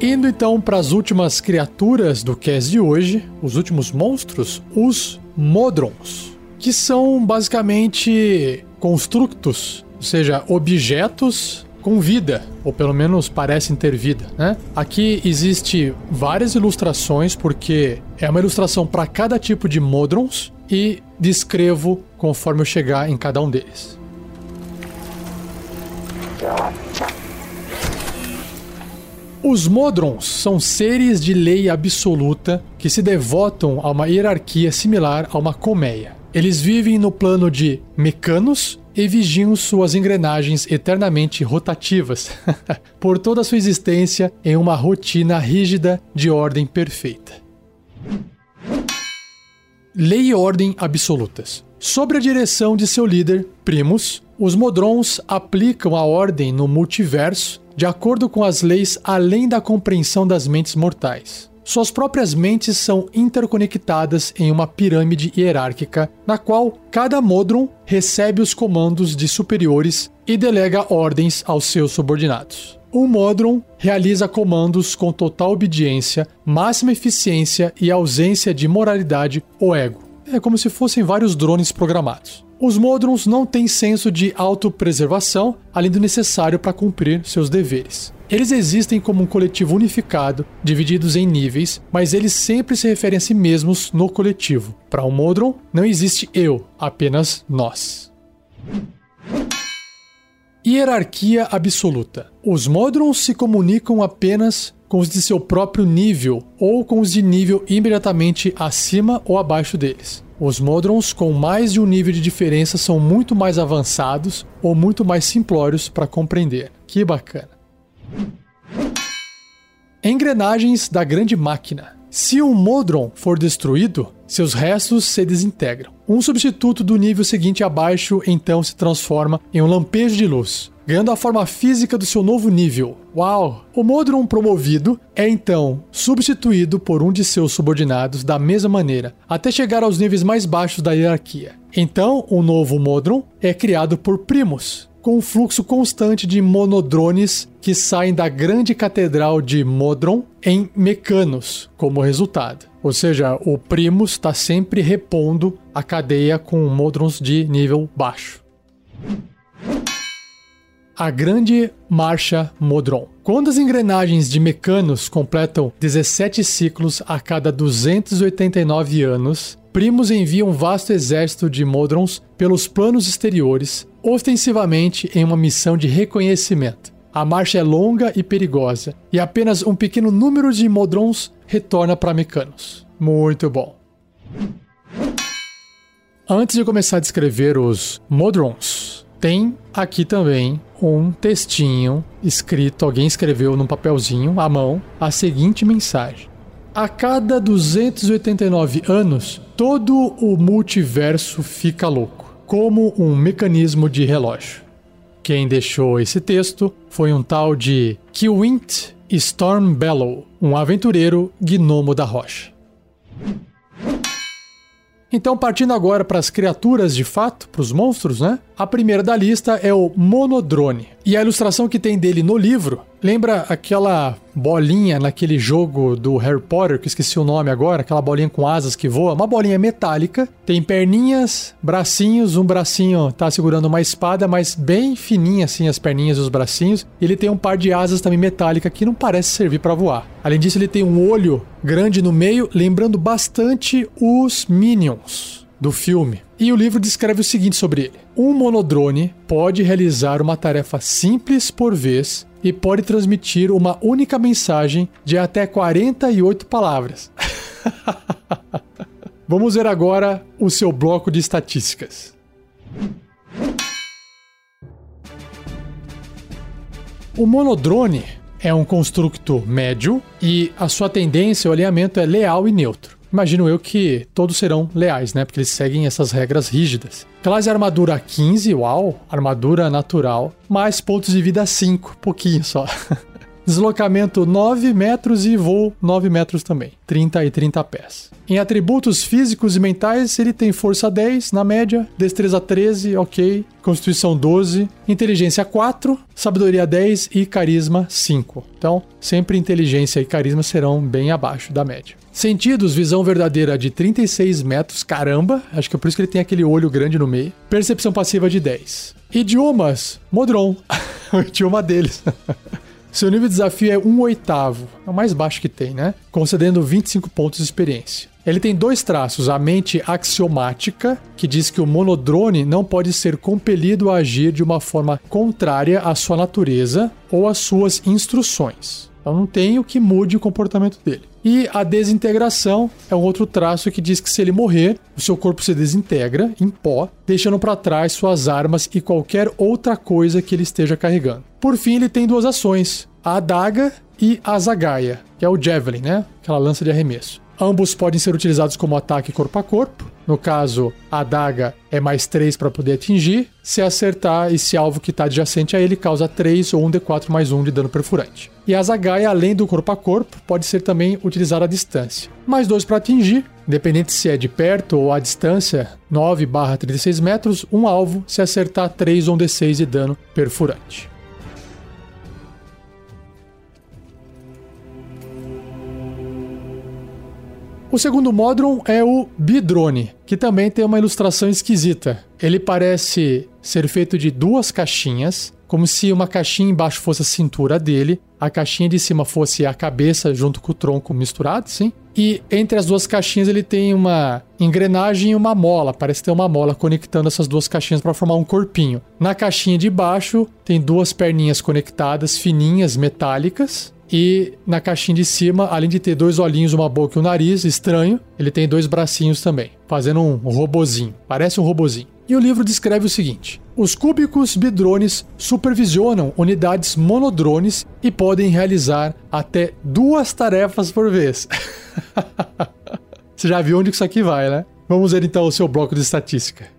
Indo então para as últimas criaturas do cast de hoje, os últimos monstros, os Modrons, que são basicamente constructos, ou seja, objetos com vida, ou pelo menos parecem ter vida, né? Aqui existe várias ilustrações porque é uma ilustração para cada tipo de modrons e descrevo conforme eu chegar em cada um deles. Os Modrons são seres de lei absoluta que se devotam a uma hierarquia similar a uma colmeia. Eles vivem no plano de mecanos e vigiam suas engrenagens eternamente rotativas, por toda sua existência em uma rotina rígida de ordem perfeita. Lei e ordem absolutas. Sob a direção de seu líder, Primus, os Modrons aplicam a ordem no multiverso de acordo com as leis além da compreensão das mentes mortais. Suas próprias mentes são interconectadas em uma pirâmide hierárquica, na qual cada Modron recebe os comandos de superiores e delega ordens aos seus subordinados. O Modron realiza comandos com total obediência, máxima eficiência e ausência de moralidade ou ego. É como se fossem vários drones programados. Os Modrons não têm senso de autopreservação, além do necessário para cumprir seus deveres. Eles existem como um coletivo unificado, divididos em níveis, mas eles sempre se referem a si mesmos no coletivo. Para um Modron, não existe eu, apenas nós. Hierarquia absoluta. Os Modrons se comunicam apenas com os de seu próprio nível ou com os de nível imediatamente acima ou abaixo deles. Os Modrons com mais de um nível de diferença são muito mais avançados ou muito mais simplórios para compreender. Que bacana. Engrenagens da grande máquina. Se um Modron for destruído, seus restos se desintegram. Um substituto do nível seguinte abaixo então se transforma em um lampejo de luz, ganhando a forma física do seu novo nível. Uau! O Modron promovido é então substituído por um de seus subordinados da mesma maneira, até chegar aos níveis mais baixos da hierarquia. Então, o novo Modron é criado por primos, com um fluxo constante de monodrones que saem da grande catedral de Modron em mecanos como resultado. Ou seja, o Primus está sempre repondo a cadeia com Modrons de nível baixo. A Grande Marcha Modron. Quando as engrenagens de mecanos completam 17 ciclos a cada 289 anos, Primus envia um vasto exército de Modrons pelos planos exteriores, ostensivamente em uma missão de reconhecimento. A marcha é longa e perigosa, e apenas um pequeno número de Modrons retorna para Mecanos. Muito bom. Antes de começar a descrever os Modrons, tem aqui também um textinho escrito, alguém escreveu num papelzinho à mão a seguinte mensagem: A cada 289 anos, todo o multiverso fica louco, como um mecanismo de relógio. Quem deixou esse texto foi um tal de Kiwint Stormbellow, um aventureiro gnomo da rocha. Então, partindo agora para as criaturas de fato, para os monstros, né? A primeira da lista é o Monodrone. E a ilustração que tem dele no livro lembra aquela bolinha naquele jogo do Harry Potter, que esqueci o nome agora, aquela bolinha com asas que voa, uma bolinha metálica, tem perninhas, bracinhos, um bracinho tá segurando uma espada, mas bem fininha assim as perninhas e os bracinhos. Ele tem um par de asas também metálica que não parece servir para voar. Além disso, ele tem um olho grande no meio, lembrando bastante os Minions do filme. E o livro descreve o seguinte sobre ele: um monodrone pode realizar uma tarefa simples por vez e pode transmitir uma única mensagem de até 48 palavras. Vamos ver agora o seu bloco de estatísticas. O monodrone é um construto médio e a sua tendência, o alinhamento é leal e neutro. Imagino eu que todos serão leais, né? Porque eles seguem essas regras rígidas. Classe armadura 15, uau, armadura natural, mais pontos de vida 5, pouquinho só. Deslocamento 9 metros e voo 9 metros também, 30 e 30 pés. Em atributos físicos e mentais, ele tem força 10 na média, destreza 13, ok, constituição 12, inteligência 4, sabedoria 10 e carisma 5. Então, sempre inteligência e carisma serão bem abaixo da média. Sentidos, visão verdadeira de 36 metros, caramba, acho que é por isso que ele tem aquele olho grande no meio. Percepção passiva de 10. Idiomas, Modron, o idioma deles. Seu nível de desafio é 1 oitavo, é o mais baixo que tem, né? Concedendo 25 pontos de experiência. Ele tem dois traços: a mente axiomática, que diz que o monodrone não pode ser compelido a agir de uma forma contrária à sua natureza ou às suas instruções. Então não tem o que mude o comportamento dele. E a desintegração é um outro traço que diz que se ele morrer, o seu corpo se desintegra em pó, deixando para trás suas armas e qualquer outra coisa que ele esteja carregando. Por fim, ele tem duas ações: a adaga e a zagaia, que é o javelin, né? Aquela lança de arremesso. Ambos podem ser utilizados como ataque corpo a corpo. No caso, a adaga é mais 3 para poder atingir. Se acertar esse alvo que está adjacente a ele, causa 3 ou 1d4 mais 1 de dano perfurante. E a zagaia, além do corpo a corpo, pode ser também utilizada à distância. Mais 2 para atingir, independente se é de perto ou à distância, 9 barra 36 metros, um alvo se acertar 3 ou 1d6 de dano perfurante. O segundo Modron é o Bidrone, que também tem uma ilustração esquisita. Ele parece ser feito de duas caixinhas, como se uma caixinha embaixo fosse a cintura dele, a caixinha de cima fosse a cabeça junto com o tronco misturado, sim. E entre as duas caixinhas ele tem uma engrenagem e uma mola, parece ter uma mola conectando essas duas caixinhas para formar um corpinho. Na caixinha de baixo tem duas perninhas conectadas, fininhas, metálicas, E na caixinha de cima, além de ter dois olhinhos, uma boca e um nariz estranho, ele tem dois bracinhos também, fazendo um robozinho. Parece um robozinho. E o livro descreve o seguinte: os cúbicos bidrones supervisionam unidades monodrones e podem realizar até duas tarefas por vez. Você já viu onde isso aqui vai, né? Vamos ver então o seu bloco de estatística.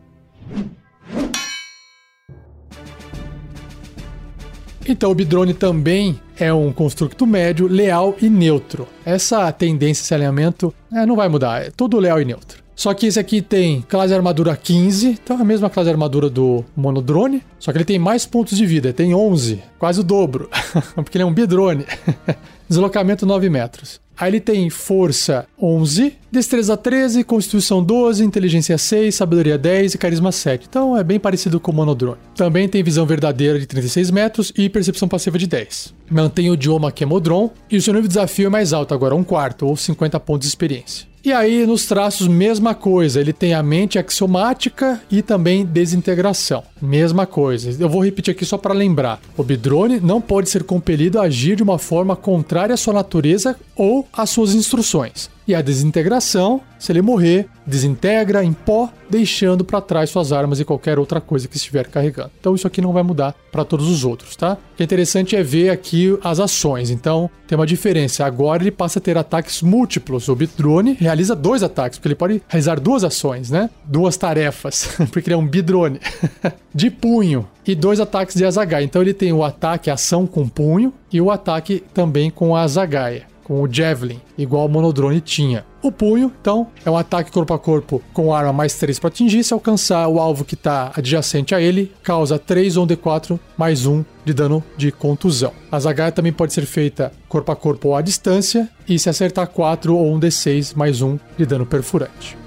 Então, o Bidrone também é um construto médio, leal e neutro. Essa tendência, esse alinhamento, é, não vai mudar, é tudo leal e neutro. Só que esse aqui tem classe armadura 15, então é a mesma classe armadura do monodrone, só que ele tem mais pontos de vida, tem 11, quase o dobro, porque ele é um bidrone. Deslocamento 9 metros. Aí ele tem força 11, destreza 13, constituição 12, inteligência 6, sabedoria 10 e carisma 7. Então é bem parecido com o monodrone. Também tem visão verdadeira de 36 metros e percepção passiva de 10. Mantém o idioma que é Modron e o seu nível de desafio é mais alto, agora um quarto ou 50 pontos de experiência. E aí, nos traços, mesma coisa. Ele tem a mente axiomática e também desintegração. Mesma coisa. Eu vou repetir aqui só para lembrar. O Bidrone não pode ser compelido a agir de uma forma contrária à sua natureza ou às suas instruções. E a desintegração, se ele morrer, desintegra em pó, deixando para trás suas armas e qualquer outra coisa que estiver carregando. Então isso aqui não vai mudar para todos os outros, tá? O que é interessante é ver aqui as ações. Então tem uma diferença. Agora ele passa a ter ataques múltiplos. O Bidrone realiza dois ataques, porque ele pode realizar duas ações, né? Duas tarefas, porque ele é um Bidrone. de punho e dois ataques de Azagaia. Então ele tem o ataque ação com punho e o ataque também com a Azagaia com o Javelin, igual o Monodrone tinha. O punho, então, é um ataque corpo a corpo com arma mais 3 para atingir. Se alcançar o alvo que está adjacente a ele, causa 3 ou um D4 mais 1 de dano de contusão. A zagaia também pode ser feita corpo a corpo ou à distância, e se acertar 4 ou um D6 mais 1 de dano perfurante.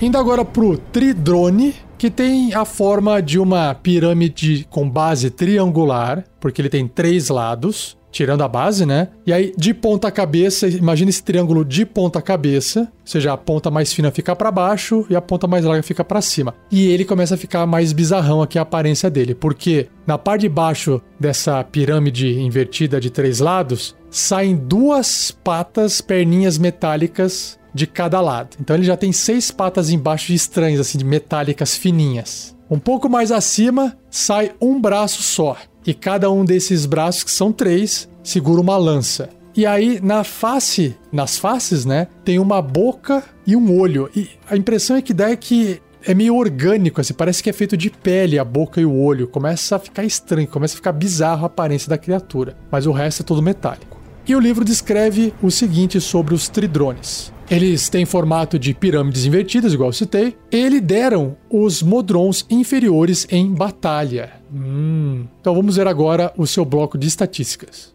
Indo agora pro Tridrone, que tem a forma de uma pirâmide com base triangular, porque ele tem três lados, tirando a base, né? E aí, de ponta cabeça, imagina esse triângulo de ponta cabeça, ou seja, a ponta mais fina fica para baixo e a ponta mais larga fica para cima. E ele começa a ficar mais bizarrão aqui a aparência dele, porque na parte de baixo dessa pirâmide invertida de três lados, saem duas patas, perninhas metálicas de cada lado. Então ele já tem seis patas embaixo de estranhas, assim, de metálicas fininhas. Um pouco mais acima sai um braço só. E cada um desses braços, que são três, segura uma lança. E aí, na face, nas faces, né, tem uma boca e um olho. E a impressão é que dá é que é meio orgânico, assim, parece que é feito de pele a boca e o olho. Começa a ficar estranho, começa a ficar bizarro a aparência da criatura. Mas o resto é todo metálico. E o livro descreve o seguinte sobre os tridrones. Eles têm formato de pirâmides invertidas, igual eu citei, e lideram os modrons inferiores em batalha. Hum. Então vamos ver agora o seu bloco de estatísticas.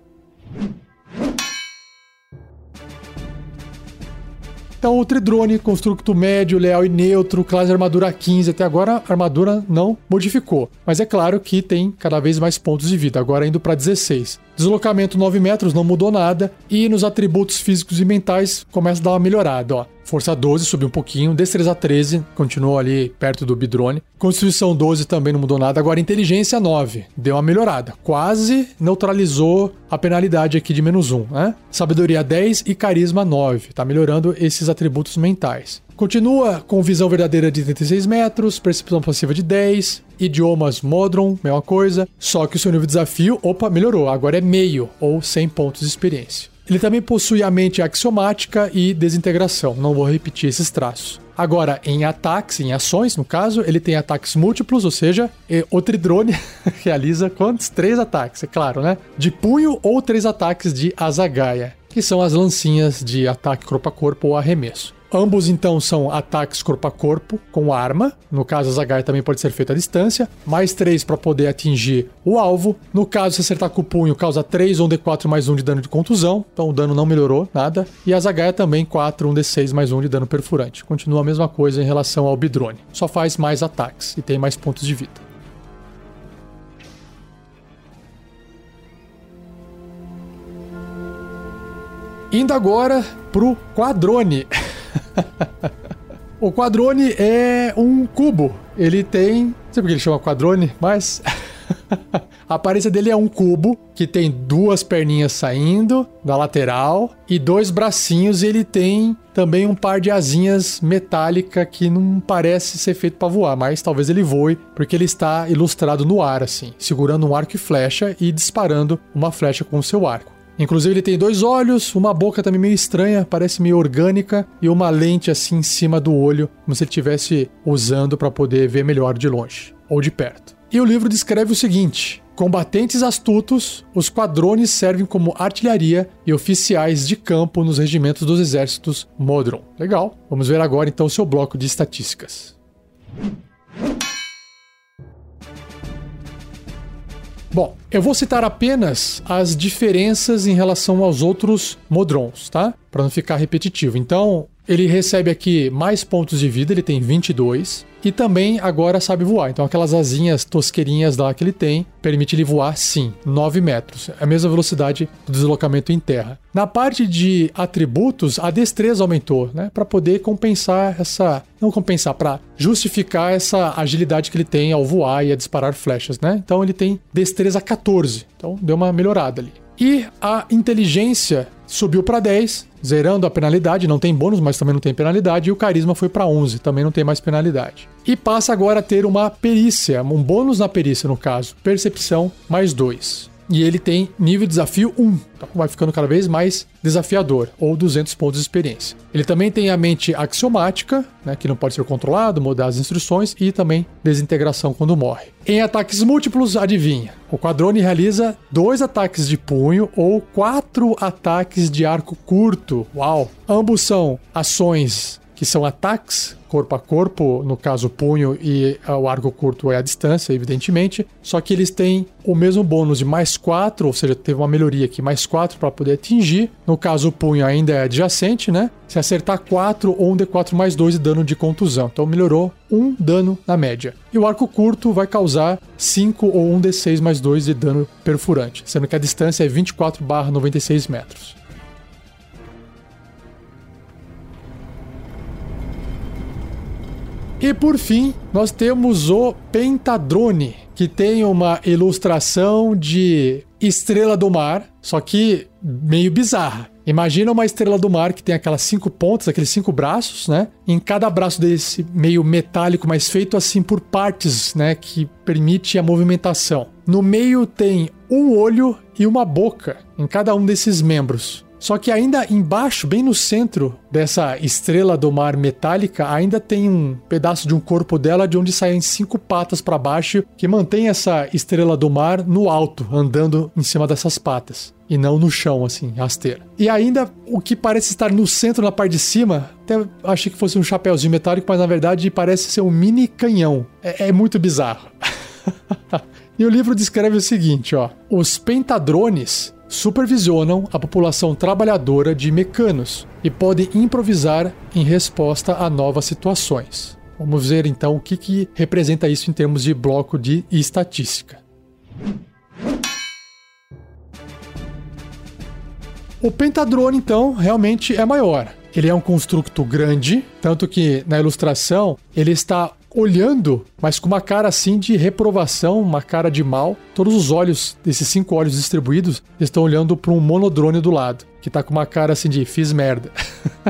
Então, o Tridrone, construto médio, leal e neutro, classe armadura 15. Até agora, a armadura não modificou. Mas é claro que tem cada vez mais pontos de vida, agora indo para 16. Deslocamento 9 metros, não mudou nada. E nos atributos físicos e mentais, começa a dar uma melhorada, ó. Força 12 subiu um pouquinho, destreza 13 continuou ali perto do Bidrone. Constituição 12 também não mudou nada. Agora inteligência 9 deu uma melhorada, quase neutralizou a penalidade aqui de menos 1, né? Sabedoria 10 e carisma 9, tá melhorando esses atributos mentais. Continua com visão verdadeira de 36 metros, percepção passiva de 10, idiomas Modron, mesma coisa, só que o seu nível de desafio, opa, melhorou, agora é meio ou 100 pontos de experiência. Ele também possui a mente axiomática e desintegração. Não vou repetir esses traços. Agora, em ataques, em ações, no caso, ele tem ataques múltiplos, ou seja, o Tridrone realiza quantos? Três ataques, é claro, né? De punho ou três ataques de Azagaia, que são as lancinhas de ataque corpo a corpo ou arremesso. Ambos então são ataques corpo a corpo com arma. No caso, a Zagai também pode ser feita à distância. Mais 3 para poder atingir o alvo. No caso, se acertar com o punho, causa 3 ou um D4 mais 1 de dano de contusão. Então o dano não melhorou nada. E a Zagaia também 4, 1 D6 mais 1 de dano perfurante. Continua a mesma coisa em relação ao Bidrone. Só faz mais ataques e tem mais pontos de vida. Indo agora pro Quadrone. O quadrone é um cubo. Ele tem. Não sei por que ele chama quadrone, mas. A aparência dele é um cubo que tem duas perninhas saindo da lateral e dois bracinhos. E ele tem também um par de asinhas metálica que não parece ser feito para voar, mas talvez ele voe porque ele está ilustrado no ar assim, segurando um arco e flecha e disparando uma flecha com o seu arco. Inclusive ele tem dois olhos, uma boca também meio estranha, parece meio orgânica e uma lente assim em cima do olho, como se ele estivesse usando para poder ver melhor de longe ou de perto. E o livro descreve o seguinte: Combatentes astutos, os quadrones servem como artilharia e oficiais de campo nos regimentos dos exércitos Modron. Legal. Vamos ver agora então o seu bloco de estatísticas. Bom, eu vou citar apenas as diferenças em relação aos outros Modrons, tá? Para não ficar repetitivo. Então, ele recebe aqui mais pontos de vida, ele tem 22. E também agora sabe voar. Então, aquelas asinhas tosqueirinhas lá que ele tem, permite ele voar sim, 9 metros. É a mesma velocidade do deslocamento em terra. Na parte de atributos, a destreza aumentou, né? Para poder compensar essa. Não compensar, para justificar essa agilidade que ele tem ao voar e a disparar flechas, né? Então, ele tem destreza 14. Então, deu uma melhorada ali. E a inteligência subiu para 10, zerando a penalidade, não tem bônus, mas também não tem penalidade, e o carisma foi para 11, também não tem mais penalidade. E passa agora a ter uma perícia, um bônus na perícia no caso, percepção mais 2. E ele tem nível desafio 1, então vai ficando cada vez mais desafiador, ou 200 pontos de experiência. Ele também tem a mente axiomática, né, que não pode ser controlado, mudar as instruções, e também desintegração quando morre. Em ataques múltiplos, adivinha? O quadrone realiza dois ataques de punho ou quatro ataques de arco curto. Uau! Ambos são ações que são ataques corpo a corpo, no caso punho e ah, o arco curto é a distância, evidentemente. Só que eles têm o mesmo bônus de mais 4, ou seja, teve uma melhoria aqui, mais 4 para poder atingir. No caso o punho ainda é adjacente, né? Se acertar 4 ou um D4 mais 2 de dano de contusão. Então melhorou um dano na média. E o arco curto vai causar 5 ou um D6 mais 2 de dano perfurante, sendo que a distância é 24 96 metros. E por fim, nós temos o Pentadrone, que tem uma ilustração de estrela do mar, só que meio bizarra. Imagina uma estrela do mar que tem aquelas cinco pontas, aqueles cinco braços, né? Em cada braço desse meio metálico, mas feito assim por partes, né? Que permite a movimentação. No meio tem um olho e uma boca em cada um desses membros. Só que ainda embaixo, bem no centro dessa estrela do mar metálica, ainda tem um pedaço de um corpo dela de onde saem cinco patas para baixo que mantém essa estrela do mar no alto, andando em cima dessas patas e não no chão, assim, rasteira. E ainda o que parece estar no centro, na parte de cima, até achei que fosse um chapéuzinho metálico, mas na verdade parece ser um mini canhão. É, é muito bizarro. e o livro descreve o seguinte, ó: os pentadrones supervisionam a população trabalhadora de mecanos e podem improvisar em resposta a novas situações. Vamos ver então o que, que representa isso em termos de bloco de estatística. O pentadrone, então, realmente é maior. Ele é um construto grande, tanto que na ilustração ele está olhando, mas com uma cara assim de reprovação, uma cara de mal. Todos os olhos desses cinco olhos distribuídos estão olhando para um monodrone do lado, que tá com uma cara assim de fiz merda.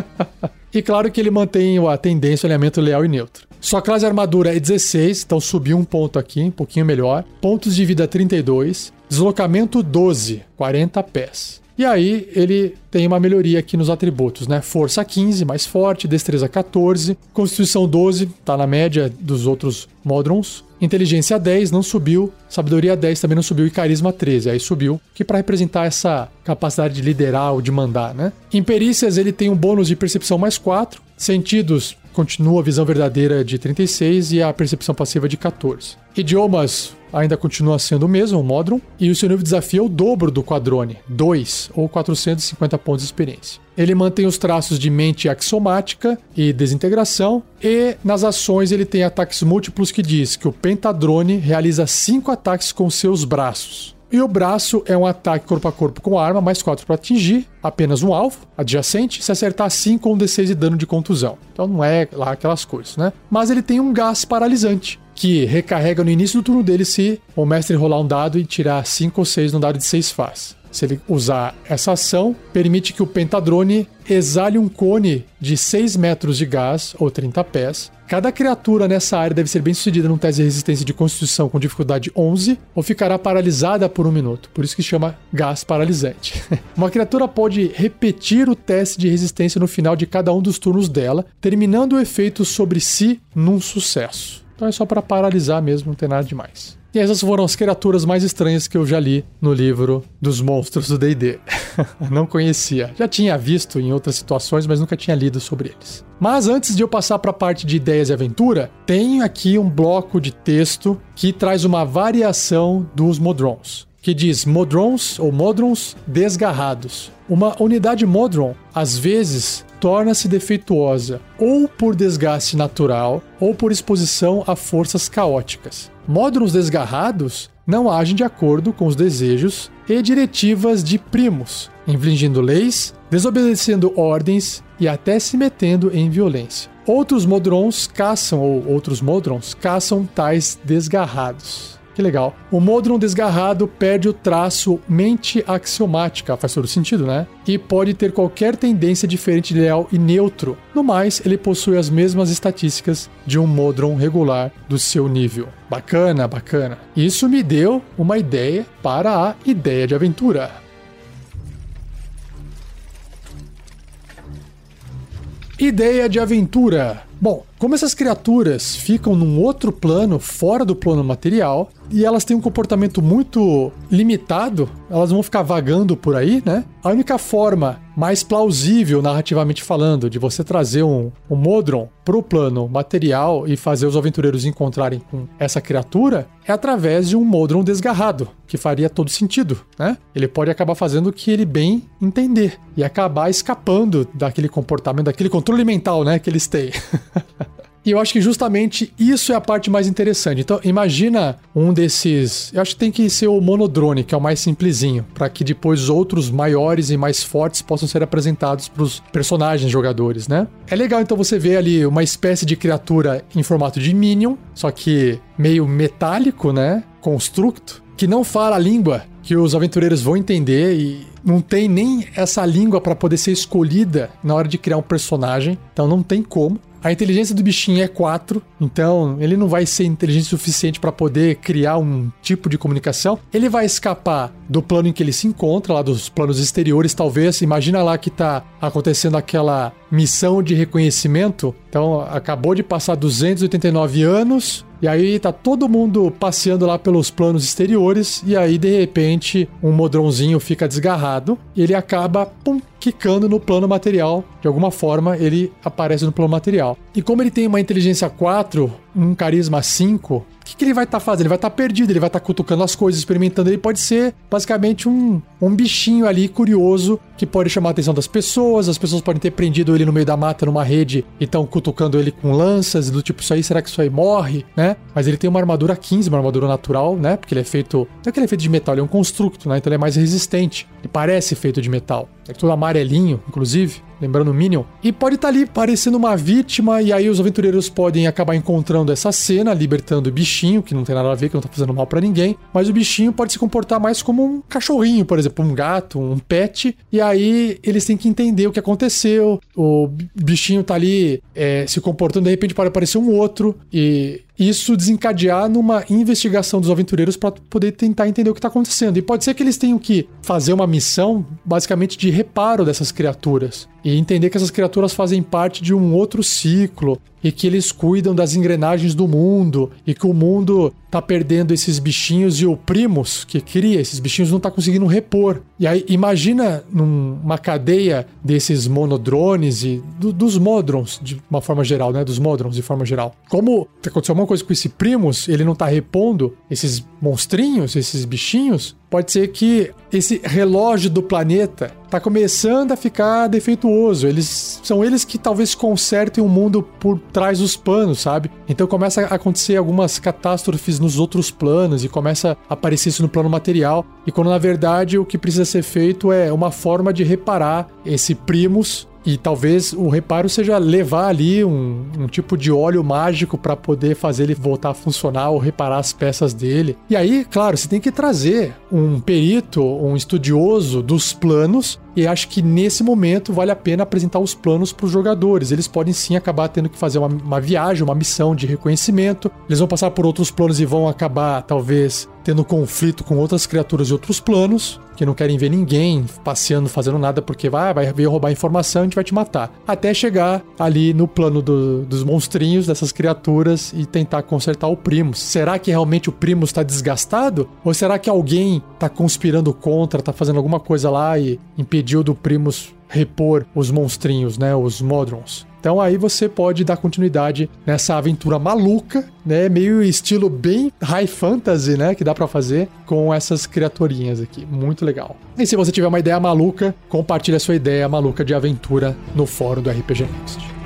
e claro que ele mantém a tendência, o alinhamento leal e neutro. Sua classe armadura é 16, então subiu um ponto aqui, um pouquinho melhor. Pontos de vida 32, deslocamento 12, 40 pés. E aí ele tem uma melhoria aqui nos atributos, né? Força 15, mais forte, destreza 14, constituição 12, tá na média dos outros Modrons. Inteligência 10 não subiu, sabedoria 10 também não subiu e carisma 13, aí subiu, que para representar essa capacidade de liderar ou de mandar, né? Em perícias ele tem um bônus de percepção mais 4, sentidos continua a visão verdadeira de 36 e a percepção passiva de 14. Idiomas ainda continua sendo o mesmo, o Modron, e o seu nível de desafio é o dobro do Quadrone, 2 ou 450 pontos de experiência. Ele mantém os traços de mente axiomática e desintegração, e nas ações ele tem ataques múltiplos que diz que o Pentadrone realiza 5 ataques com seus braços. E o braço é um ataque corpo a corpo com arma, mais 4 para atingir apenas um alvo adjacente, se acertar 5 ou um D6 de dano de contusão. Então não é lá aquelas coisas, né? Mas ele tem um gás paralisante, que recarrega no início do turno dele se o mestre rolar um dado e tirar 5 ou 6 no dado de 6 faces. Se ele usar essa ação, permite que o pentadrone exale um cone de 6 metros de gás, ou 30 pés. Cada criatura nessa área deve ser bem sucedida num teste de resistência de constituição com dificuldade 11, ou ficará paralisada por um minuto. Por isso que chama gás paralisante. Uma criatura pode repetir o teste de resistência no final de cada um dos turnos dela, terminando o efeito sobre si num sucesso. Então é só para paralisar mesmo, não tem nada demais. E essas foram as criaturas mais estranhas que eu já li no livro dos monstros do D&D. não conhecia. Já tinha visto em outras situações, mas nunca tinha lido sobre eles. Mas antes de eu passar para a parte de ideias e aventura, tem aqui um bloco de texto que traz uma variação dos Modrons, que diz Modrons ou Modrons desgarrados. Uma unidade Modron, às vezes, torna-se defeituosa ou por desgaste natural ou por exposição a forças caóticas. Módulos desgarrados não agem de acordo com os desejos e diretivas de primos, infringindo leis, desobedecendo ordens e até se metendo em violência. Outros modrons caçam ou outros modrons caçam tais desgarrados. Que legal. O Modron desgarrado perde o traço mente axiomática, faz todo sentido, né? E pode ter qualquer tendência diferente de leal e neutro. No mais, ele possui as mesmas estatísticas de um Modron regular do seu nível. Bacana, bacana. Isso me deu uma ideia para a ideia de aventura. Ideia de aventura. Bom, como essas criaturas ficam num outro plano, fora do plano material, e elas têm um comportamento muito limitado, elas vão ficar vagando por aí, né? A única forma mais plausível, narrativamente falando, de você trazer um, um Modron pro plano material e fazer os aventureiros encontrarem com essa criatura é através de um Modron desgarrado, que faria todo sentido, né? Ele pode acabar fazendo o que ele bem entender e acabar escapando daquele comportamento, daquele controle mental, né, que eles têm. E eu acho que justamente isso é a parte mais interessante. Então, imagina um desses. Eu acho que tem que ser o monodrone, que é o mais simplesinho, para que depois outros maiores e mais fortes possam ser apresentados para os personagens jogadores, né? É legal então você ver ali uma espécie de criatura em formato de Minion, só que meio metálico, né? Constructo, que não fala a língua que os aventureiros vão entender e não tem nem essa língua para poder ser escolhida na hora de criar um personagem, então não tem como. A inteligência do bichinho é 4, então ele não vai ser inteligente o suficiente para poder criar um tipo de comunicação. Ele vai escapar do plano em que ele se encontra, lá dos planos exteriores, talvez. Imagina lá que tá acontecendo aquela missão de reconhecimento. Então, acabou de passar 289 anos, e aí tá todo mundo passeando lá pelos planos exteriores e aí de repente um modronzinho fica desgarrado e ele acaba pum, quicando no plano material. De alguma forma ele aparece no plano material. E como ele tem uma inteligência 4, um carisma 5, que, que ele vai estar tá fazendo? Ele vai estar tá perdido, ele vai estar tá cutucando as coisas, experimentando. Ele pode ser basicamente um, um bichinho ali curioso que pode chamar a atenção das pessoas. As pessoas podem ter prendido ele no meio da mata numa rede e estão cutucando ele com lanças, do tipo, isso aí, será que isso aí morre, né? Mas ele tem uma armadura 15, uma armadura natural, né? Porque ele é feito. Não é que ele é feito de metal, ele é um construto, né? Então ele é mais resistente. Ele parece feito de metal. É tudo amarelinho, inclusive lembrando o Minion, e pode estar tá ali parecendo uma vítima, e aí os aventureiros podem acabar encontrando essa cena, libertando o bichinho, que não tem nada a ver, que não tá fazendo mal para ninguém, mas o bichinho pode se comportar mais como um cachorrinho, por exemplo, um gato, um pet, e aí eles têm que entender o que aconteceu, o bichinho tá ali é, se comportando, de repente pode aparecer um outro, e isso desencadear numa investigação dos aventureiros para poder tentar entender o que está acontecendo. E pode ser que eles tenham que fazer uma missão basicamente de reparo dessas criaturas e entender que essas criaturas fazem parte de um outro ciclo e que eles cuidam das engrenagens do mundo e que o mundo tá perdendo esses bichinhos e o Primus que cria esses bichinhos não tá conseguindo repor. E aí imagina numa cadeia desses monodrones e do, dos modrons de uma forma geral, né, dos modrons de forma geral. Como aconteceu alguma coisa com esse Primus, ele não tá repondo esses monstrinhos, esses bichinhos, pode ser que esse relógio do planeta está começando a ficar defeituoso. Eles são eles que talvez consertem o mundo por trás dos panos, sabe? Então começa a acontecer algumas catástrofes nos outros planos e começa a aparecer isso no plano material. E quando na verdade o que precisa ser feito é uma forma de reparar esse primus e talvez o reparo seja levar ali um, um tipo de óleo mágico para poder fazer ele voltar a funcionar ou reparar as peças dele. E aí, claro, você tem que trazer um perito, um estudioso dos planos e acho que nesse momento vale a pena apresentar os planos para os jogadores. Eles podem sim acabar tendo que fazer uma, uma, viagem, uma missão de reconhecimento. Eles vão passar por outros planos e vão acabar, talvez, tendo conflito com outras criaturas de outros planos, que não querem ver ninguém passeando, fazendo nada, porque vai, vai vir roubar informação e a gente vai te matar. Até chegar ali no plano do, dos monstrinhos, dessas criaturas, e tentar consertar o Primus. Será que realmente o Primus está desgastado? Ou será que alguém está conspirando contra, está fazendo alguma coisa lá e impedindo impediu do Primus repor os monstrinhos, né, os Modrons. Então aí você pode dar continuidade nessa aventura maluca, né, meio estilo bem high fantasy, né, que dá para fazer com essas criaturinhas aqui. Muito legal. E se você tiver uma ideia maluca, compartilhe a sua ideia maluca de aventura no fórum do RPG Next.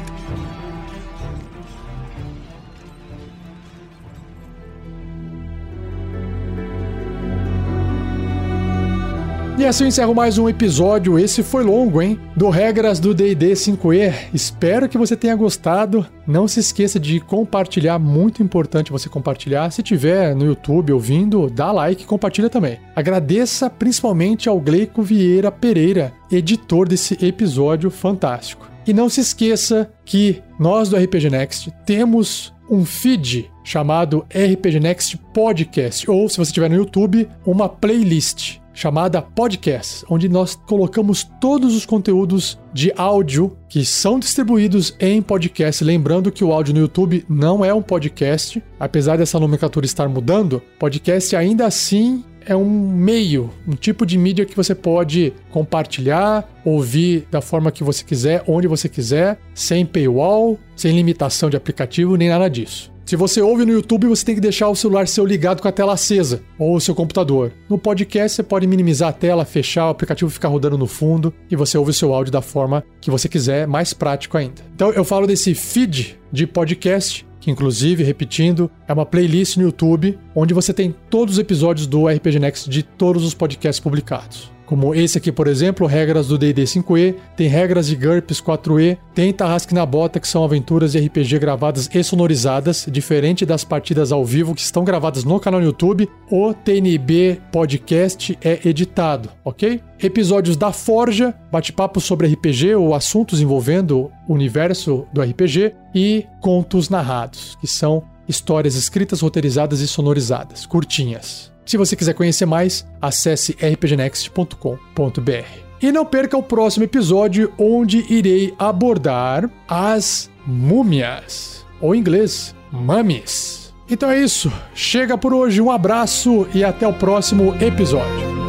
E assim eu encerro mais um episódio. Esse foi longo, hein? Do Regras do DD 5E. Espero que você tenha gostado. Não se esqueça de compartilhar, muito importante você compartilhar. Se tiver no YouTube ouvindo, dá like e compartilha também. Agradeça principalmente ao Gleico Vieira Pereira, editor desse episódio fantástico. E não se esqueça que nós do RPG Next temos um feed chamado RPG Next Podcast, ou se você estiver no YouTube, uma playlist chamada Podcast, onde nós colocamos todos os conteúdos de áudio que são distribuídos em podcast. Lembrando que o áudio no YouTube não é um podcast, apesar dessa nomenclatura estar mudando, podcast ainda assim é um meio, um tipo de mídia que você pode compartilhar, ouvir da forma que você quiser, onde você quiser, sem paywall, sem limitação de aplicativo, nem nada disso. Se você ouve no YouTube, você tem que deixar o celular seu ligado com a tela acesa ou o seu computador. No podcast, você pode minimizar a tela, fechar, o aplicativo ficar rodando no fundo e você ouve o seu áudio da forma que você quiser, mais prático ainda. Então, eu falo desse feed de podcast que inclusive, repetindo, é uma playlist no YouTube onde você tem todos os episódios do RPG Next de todos os podcasts publicados. Como esse aqui, por exemplo, regras do D&D 5e, tem regras de GURPS 4e, tem Tarrasque na Bota, que são aventuras de RPG gravadas e sonorizadas, diferente das partidas ao vivo que estão gravadas no canal no YouTube. O TNB Podcast é editado, ok? Episódios da Forja, bate-papo sobre RPG ou assuntos envolvendo o universo do RPG e contos narrados, que são histórias escritas, roteirizadas e sonorizadas, curtinhas. Se você quiser conhecer mais, acesse rpgnext.com.br. E não perca o próximo episódio, onde irei abordar as múmias, ou em inglês, mummies. Então é isso, chega por hoje, um abraço e até o próximo episódio.